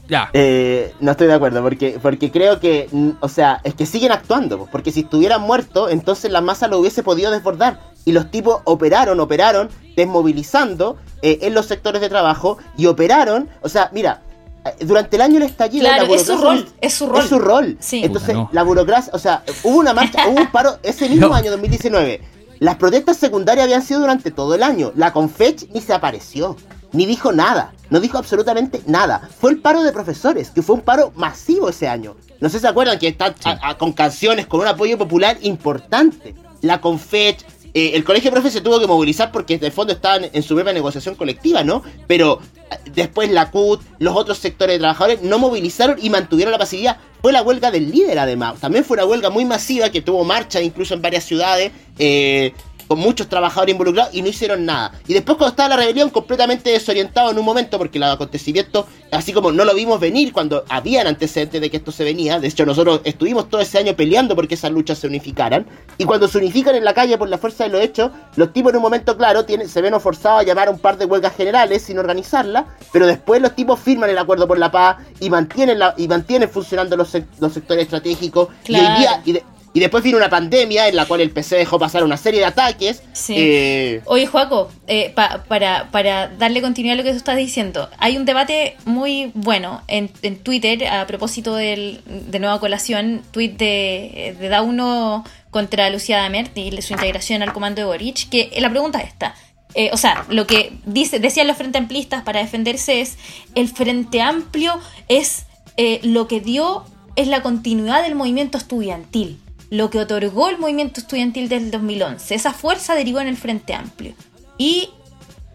Ya, Eh, no estoy de acuerdo, porque, porque creo que, o sea, es que siguen actuando, porque si estuvieran muertos, entonces la masa lo hubiese podido desbordar. Y los tipos operaron, operaron, desmovilizando eh, en los sectores de trabajo y operaron, o sea, mira, eh, durante el año del estallido... Claro, la es su rol, es su rol. Es su rol. Sí. Entonces, Puta, no. la burocracia, o sea, hubo una marcha, hubo un paro ese mismo No. año, 2019. Las protestas secundarias habían sido durante todo el año. La Confech ni se apareció, ni dijo nada, no dijo absolutamente nada. Fue el paro de profesores, que fue un paro masivo ese año. No sé si se acuerdan que está con canciones, con un apoyo popular importante. La Confech, eh, el colegio de profes se tuvo que movilizar porque de fondo estaban en su propia negociación colectiva, ¿no? Pero eh, después la CUT, los otros sectores de trabajadores no movilizaron y mantuvieron la pasividad. Fue la huelga del líder además. También fue una huelga muy masiva que tuvo marcha incluso en varias ciudades. eh, con muchos trabajadores involucrados y no hicieron nada. Y después cuando estaba la rebelión completamente desorientado en un momento porque los acontecimientos, así como no lo vimos venir cuando habían antecedentes de que esto se venía, de hecho nosotros estuvimos todo ese año peleando porque esas luchas se unificaran, y cuando se unifican en la calle por la fuerza de los hechos, los tipos en un momento claro tienen, se ven forzados a llamar a un par de huelgas generales sin organizarlas, pero después los tipos firman el acuerdo por la paz y mantienen, la, y mantienen funcionando los, los sectores estratégicos, y hoy día... Y de- y después vino una pandemia en la cual el PC dejó pasar una serie de ataques. Sí. eh, Oye, Joaco, eh, pa- para, para darle continuidad a lo que tú estás diciendo, hay un debate muy bueno en, en Twitter a propósito del, de nueva colación, tweet de, de Dauno contra Lucía Damert y su integración al comando de Boric, que la pregunta es esta. Eh, o sea, lo que dice, decían los frente amplistas para defenderse es el frente amplio es eh, lo que dio es la continuidad del movimiento estudiantil, lo que otorgó el movimiento estudiantil del 2011. Esa fuerza derivó en el Frente Amplio. Y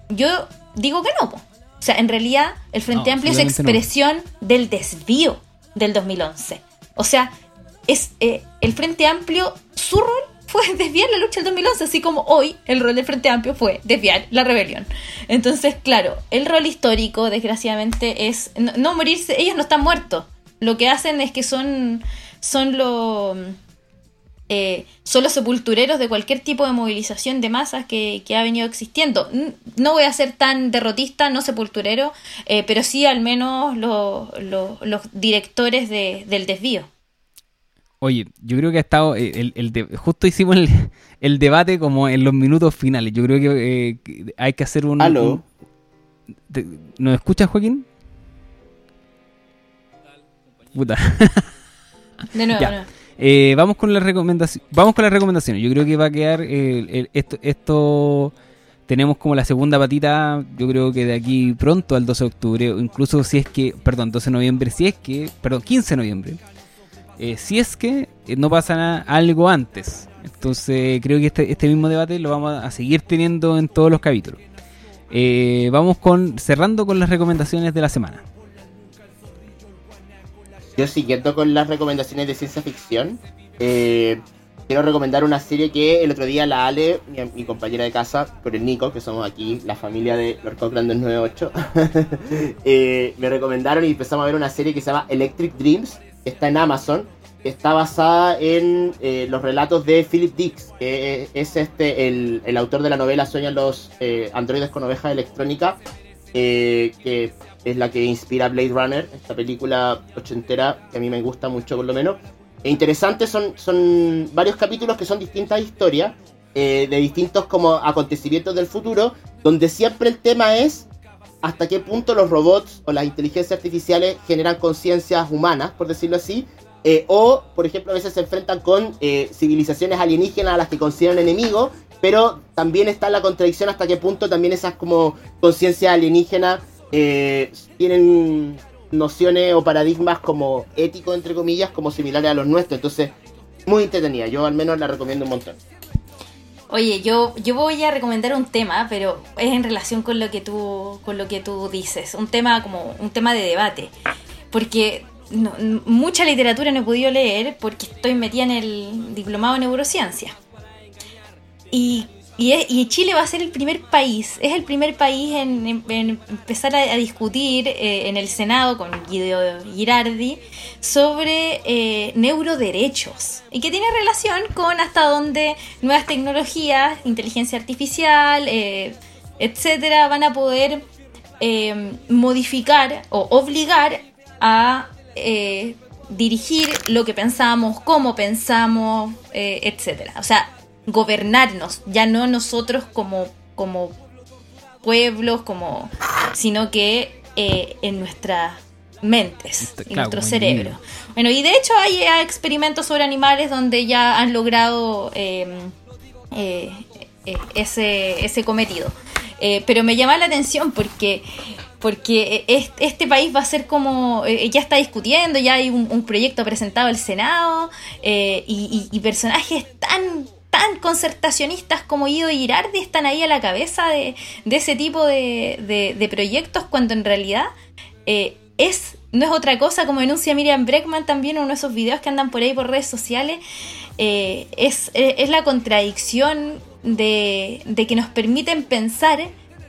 yo digo que no. po. O sea, en realidad el Frente No, Amplio es no. expresión del desvío del 2011. O sea, es eh, el Frente Amplio, su rol fue desviar la lucha del 2011, así como hoy el rol del Frente Amplio fue desviar la rebelión. Entonces, claro, el rol histórico, desgraciadamente, es no, no morirse. Ellos no están muertos. Lo que hacen es que son, son los eh, son los sepultureros de cualquier tipo de movilización de masas que, que ha venido existiendo. No voy a ser tan derrotista, no sepulturero, eh, pero sí al menos lo- lo- los directores de- del desvío. Oye, yo creo que ha estado. eh, El, el de- justo hicimos el, el debate como en los minutos finales. Yo creo que, eh, hay que hacer un. Aló. un- te- ¿Nos escuchas, Joaquín? Puta. De nuevo, Ya. de nuevo. Eh, vamos con las recomendaciones. Vamos con las recomendaciones. Yo creo que va a quedar eh, el- esto, esto. Tenemos como la segunda patita. Yo creo que de aquí pronto al 12 de octubre, o incluso si es que, perdón, 12 de noviembre, si es que, perdón, 15 de noviembre. eh, si es que eh, no pasa na- algo antes. Entonces creo que este, este mismo debate lo vamos a seguir teniendo en todos los capítulos. Vamos con cerrando con las recomendaciones de la semana. Yo siguiendo con las recomendaciones de ciencia ficción, eh, quiero recomendar una serie que el otro día la Ale, mi, compañera de casa, con el Nico, que somos aquí la familia de Lord Cochran del 98, eh, me recomendaron y empezamos a ver una serie que se llama Electric Dreams, que está en Amazon, está basada en eh, los relatos de Philip Dix, que es este el, el autor de la novela Sueñan los eh, androides con oveja electrónica, que es la que inspira Blade Runner, esta película ochentera que a mí me gusta mucho por lo menos. E interesante son, son varios capítulos que son distintas historias eh, de distintos como acontecimientos del futuro, donde siempre el tema es hasta qué punto los robots o las inteligencias artificiales generan conciencias humanas, por decirlo así, eh, o, por ejemplo, a veces se enfrentan con eh, civilizaciones alienígenas a las que consideran enemigos, pero también está la contradicción hasta qué punto también esas como conciencias alienígenas eh, tienen nociones o paradigmas como éticos, entre comillas, como similares a los nuestros. Entonces, muy entretenida. Yo al menos la recomiendo un montón. Oye, yo, yo voy a recomendar un tema, pero es en relación con lo que tú, con lo que tú dices. Un tema como un tema de debate. Porque no- mucha literatura no he podido leer porque estoy metida en el diplomado en neurociencia. Y, y, es- y Chile va a ser el primer país, es el primer país en, empezar a, discutir eh, en el Senado con Guido Girardi sobre eh, neuroderechos y que tiene relación con hasta donde nuevas tecnologías, inteligencia artificial, eh, etcétera, van a poder eh, modificar o obligar a dirigir lo que pensamos, cómo pensamos, etcétera. O sea, gobernarnos, ya no nosotros como, como pueblos, como, sino que eh, en nuestras mentes y claro, nuestro cerebro. Bueno, y de hecho hay, eh, experimentos sobre animales donde ya han logrado eh, ese, ese cometido. Pero me llama la atención porque porque es- este país va a ser como, ya está discutiendo, ya hay un, un proyecto presentado al Senado eh, y, y- y personajes tan tan concertacionistas como Ido Girardi están ahí a la cabeza de, de ese tipo de, de- de proyectos cuando en realidad eh, es no es otra cosa como denuncia Miriam Breckman también en uno de esos videos que andan por ahí por redes sociales eh, es, eh, es la contradicción de, que nos permiten pensar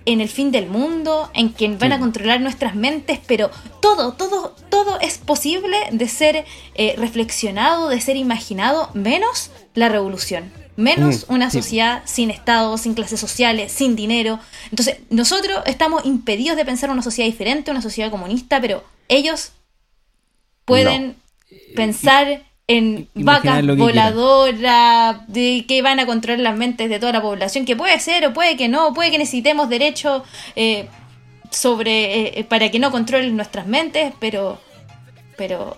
en el fin del mundo, en que van a controlar nuestras mentes, pero todo, todo, todo es posible de ser eh, reflexionado, de ser imaginado, menos la revolución, menos Mm, una sí. sociedad sin Estado, sin clases sociales, sin dinero. Entonces, nosotros estamos impedidos de pensar una sociedad diferente, una sociedad comunista, pero ellos pueden pensar en Imaginar vacas voladoras, de que van a controlar las mentes de toda la población, que puede ser o puede que no, puede que necesitemos derechos eh, sobre eh, para que no controlen nuestras mentes, pero pero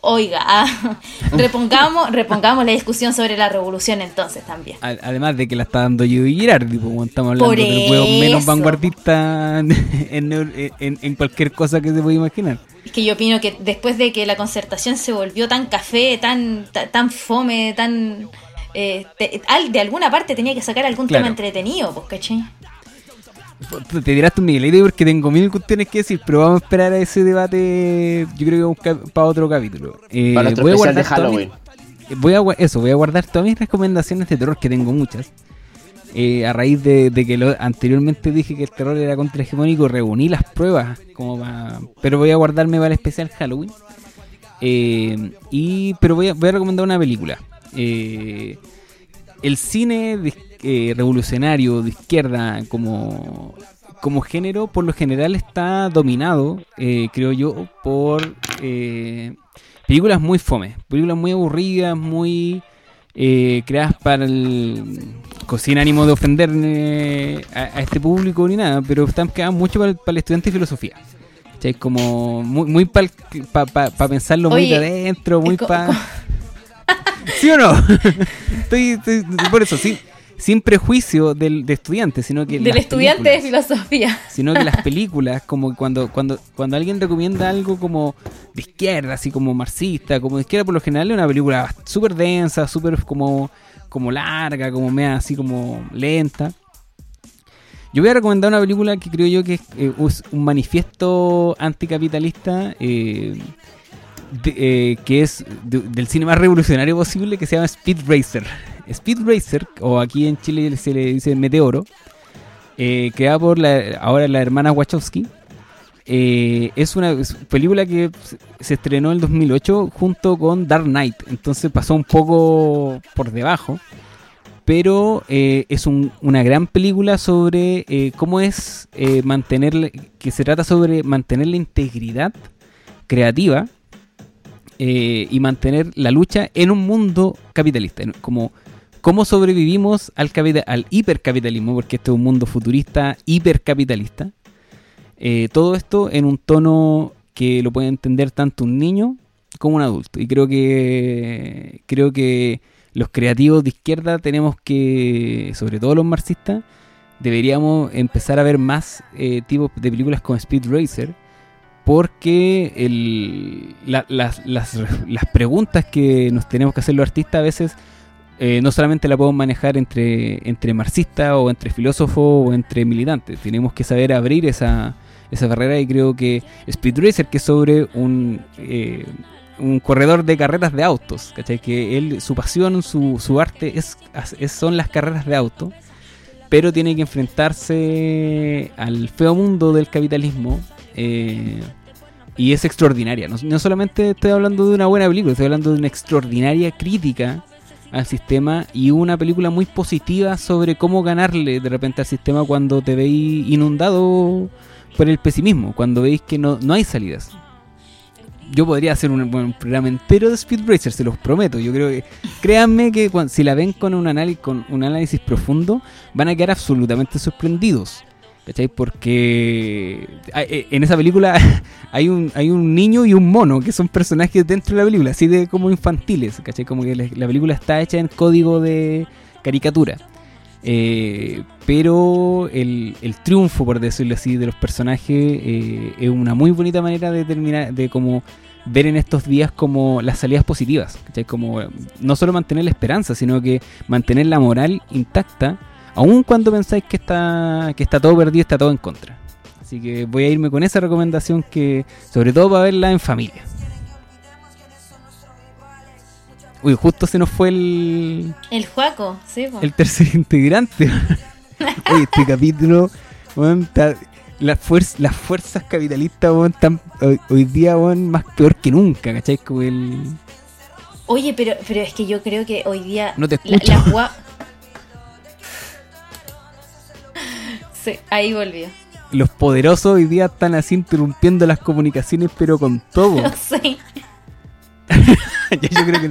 oiga, ah, repongamos repongamos la discusión sobre la revolución entonces también. Además de que la está dando Guido Girardi, pues, bueno, estamos hablando Por del huevo menos vanguardista en, en- en- cualquier cosa que se pueda imaginar. Es que yo opino que después de que la concertación se volvió tan café, tan, ta- tan fome, tan... eh, te- de alguna parte tenía que sacar algún Claro. tema entretenido, pues, ¿cachai? Te dirás tú, Miguelito, porque tengo mil cuestiones que decir, pero vamos a esperar a ese debate, yo creo que para otro capítulo. Eh, Para nuestro voy a de mis- Halloween. voy a eso, voy a guardar todas mis recomendaciones de terror, que tengo muchas. Eh, a raíz de, de que lo, anteriormente dije que el terror era contrahegemónico, reuní las pruebas, como pa- pero voy a guardarme para el especial Halloween. Eh, y pero voy a, voy a recomendar una película. Eh, el cine de- eh, revolucionario de izquierda como, como género, por lo general está dominado, eh, creo yo, por eh, películas muy fome, películas muy aburridas, muy eh, creadas para el sin ánimo de ofender a, a este público ni nada, pero están creadas mucho para el, para el estudiante de filosofía. Como muy, muy para pensarlo muy de adentro, muy para... ¿Sí o no? estoy, estoy- por eso, sí, sin prejuicio del de estudiante, sino que Del estudiante de filosofía. sino que las películas, como cuando, cuando, cuando alguien recomienda algo como de izquierda, así como marxista, como de izquierda por lo general es una película súper densa, súper como, como larga, como mea así como lenta. Yo voy a recomendar una película que creo yo que es eh, es un manifiesto anticapitalista eh, de- eh, que es de- del cine más revolucionario posible que se llama Speed Racer. Speed Racer, o aquí en Chile se le dice Meteoro, eh, creada por la, ahora la hermana Wachowski. Eh, es una película que se- estrenó en el 2008 junto con Dark Knight, entonces pasó un poco por debajo, pero eh, es un- una gran película sobre eh, cómo es mantener, que se trata sobre mantener la integridad creativa y mantener la lucha en un mundo capitalista, como cómo sobrevivimos al, capita- al hipercapitalismo, porque este es un mundo futurista hipercapitalista. Eh, todo esto en un tono que lo puede entender tanto un niño como un adulto. Y creo que creo que los creativos de izquierda tenemos que, sobre todo los marxistas, deberíamos empezar a ver más eh, tipos de películas como Speed Racer, porque el- la- las- las preguntas que nos tenemos que hacer los artistas a veces eh, no solamente la podemos manejar entre, entre marxistas o entre filósofos o entre militantes, tenemos que saber abrir esa, esa barrera y creo que Speed Racer, que es sobre un, eh, un corredor de carreras de autos, ¿cachai? que él, su pasión, su, su arte es, son las carreras de auto, pero tiene que enfrentarse al feo mundo del capitalismo. eh, y es extraordinaria. No, no solamente estoy hablando de una buena película, estoy hablando de una extraordinaria crítica al sistema y una película muy positiva sobre cómo ganarle de repente al sistema cuando te veis inundado por el pesimismo, cuando veis que no, no hay salidas. Yo podría hacer un, buen programa entero de Speed Racer, se los prometo. Yo creo que, créanme que cuan- si la ven con un análisis, con un análisis profundo, van a quedar absolutamente sorprendidos. ¿Cachai? Porque ah, eh, en esa película hay un, hay un niño y un mono que son personajes dentro de la película, así de como infantiles, ¿cachai? Como que la, la película está hecha en código de caricatura. Eh, pero el, el triunfo, por decirlo así, de los personajes eh, es una muy bonita manera de terminar, de como ver en estos días como las salidas positivas, ¿cachai? Como no solo mantener la esperanza, sino que mantener la moral intacta, aun cuando pensáis que está, que está todo perdido, está todo en contra. Así que voy a irme con esa recomendación que, sobre todo para verla en familia. Uy, justo se nos fue el, El Juaco, sí. po. el tercer integrante. Oye, este capítulo, las, fuer- las fuerzas capitalistas, hoy, hoy día, weón, más peor que nunca, ¿cachai? Como el... Oye, pero, pero es que yo creo que hoy día. No te la- escucho. gua- Sí, ahí volvió. Los poderosos hoy día están así interrumpiendo las comunicaciones, pero con todo. Sí. Yo creo que...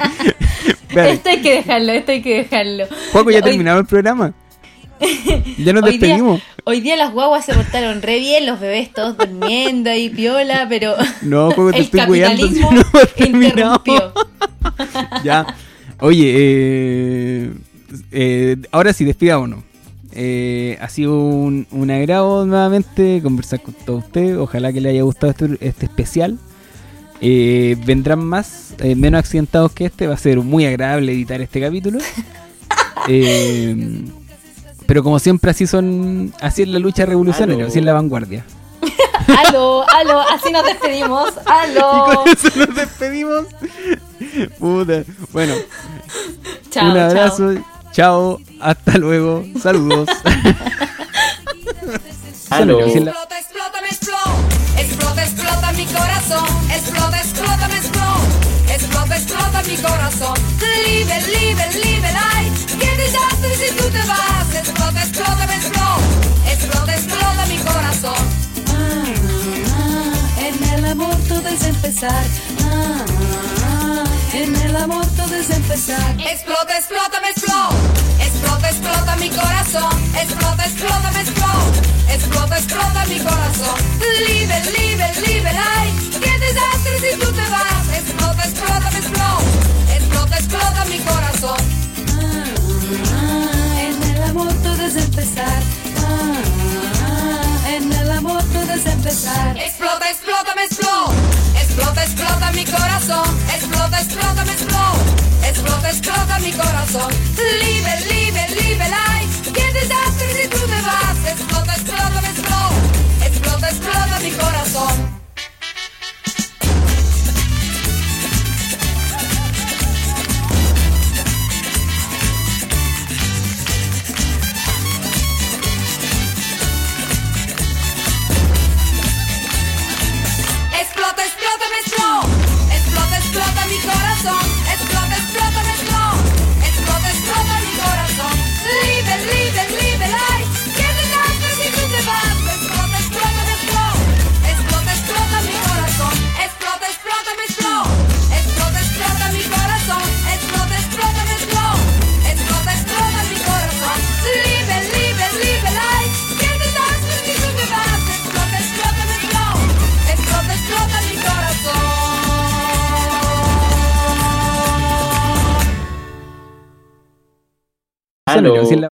Esto hay que dejarlo, esto hay que dejarlo. Juaco, ya Hoy- terminaba el programa. Ya nos Hoy día, despedimos. hoy día las guaguas se portaron re bien, los bebés todos durmiendo ahí, piola, pero No, te el estoy cuidando. si capitalismo no hemos terminado. interrumpió. ya. Oye, eh, eh, ahora sí, despidámonos. Eh, ha sido un, un agrado nuevamente conversar con todos ustedes. Ojalá que les haya gustado este, este especial. Eh, vendrán más, eh, menos accidentados que este. Va a ser muy agradable editar este capítulo. Eh, pero como siempre, así son. Así es la lucha revolucionaria, Aló. así es la vanguardia. Aló, aló, así nos despedimos. Y Aló. con eso nos despedimos. Puta. Bueno, Chao, un abrazo. chao. Chao. Hasta luego. Saludos. Aló. Explota, explota, me explota. Explota, explota mi corazón. Explota, explota, me explota. Explota, explota mi corazón. Liebe, liebe, liebe, light. ¿Qué desastre si tú te vas? Explota, explota, me explota. Explota, explota mi corazón. Ah, ah, en el amor todo es empezar. Ah, ah, En el amor todo es empezar. Explota, explota, me explota. Explota, explota mi corazón. Explota, explota, me explota. Explota, explota mi corazón. Libre, libre, libre, ay. Qué desastre si tú te vas. Explota, explota, me explota. Explota, explota mi corazón. Ah, en el amor todo es empezar. Ah, en el amor todo es empezar. Explota, explota, me explota. Explota, explota mi corazón. Explota, explota, me explota. Explota, explota mi corazón. Libre, libre, libre, ay. Qué desastre si tú te vas. Explota, explota, me explota. Explota, explota mi corazón. Explota, explota. Explota, explota mi corazón. Esa no Aló. creo que sí es la-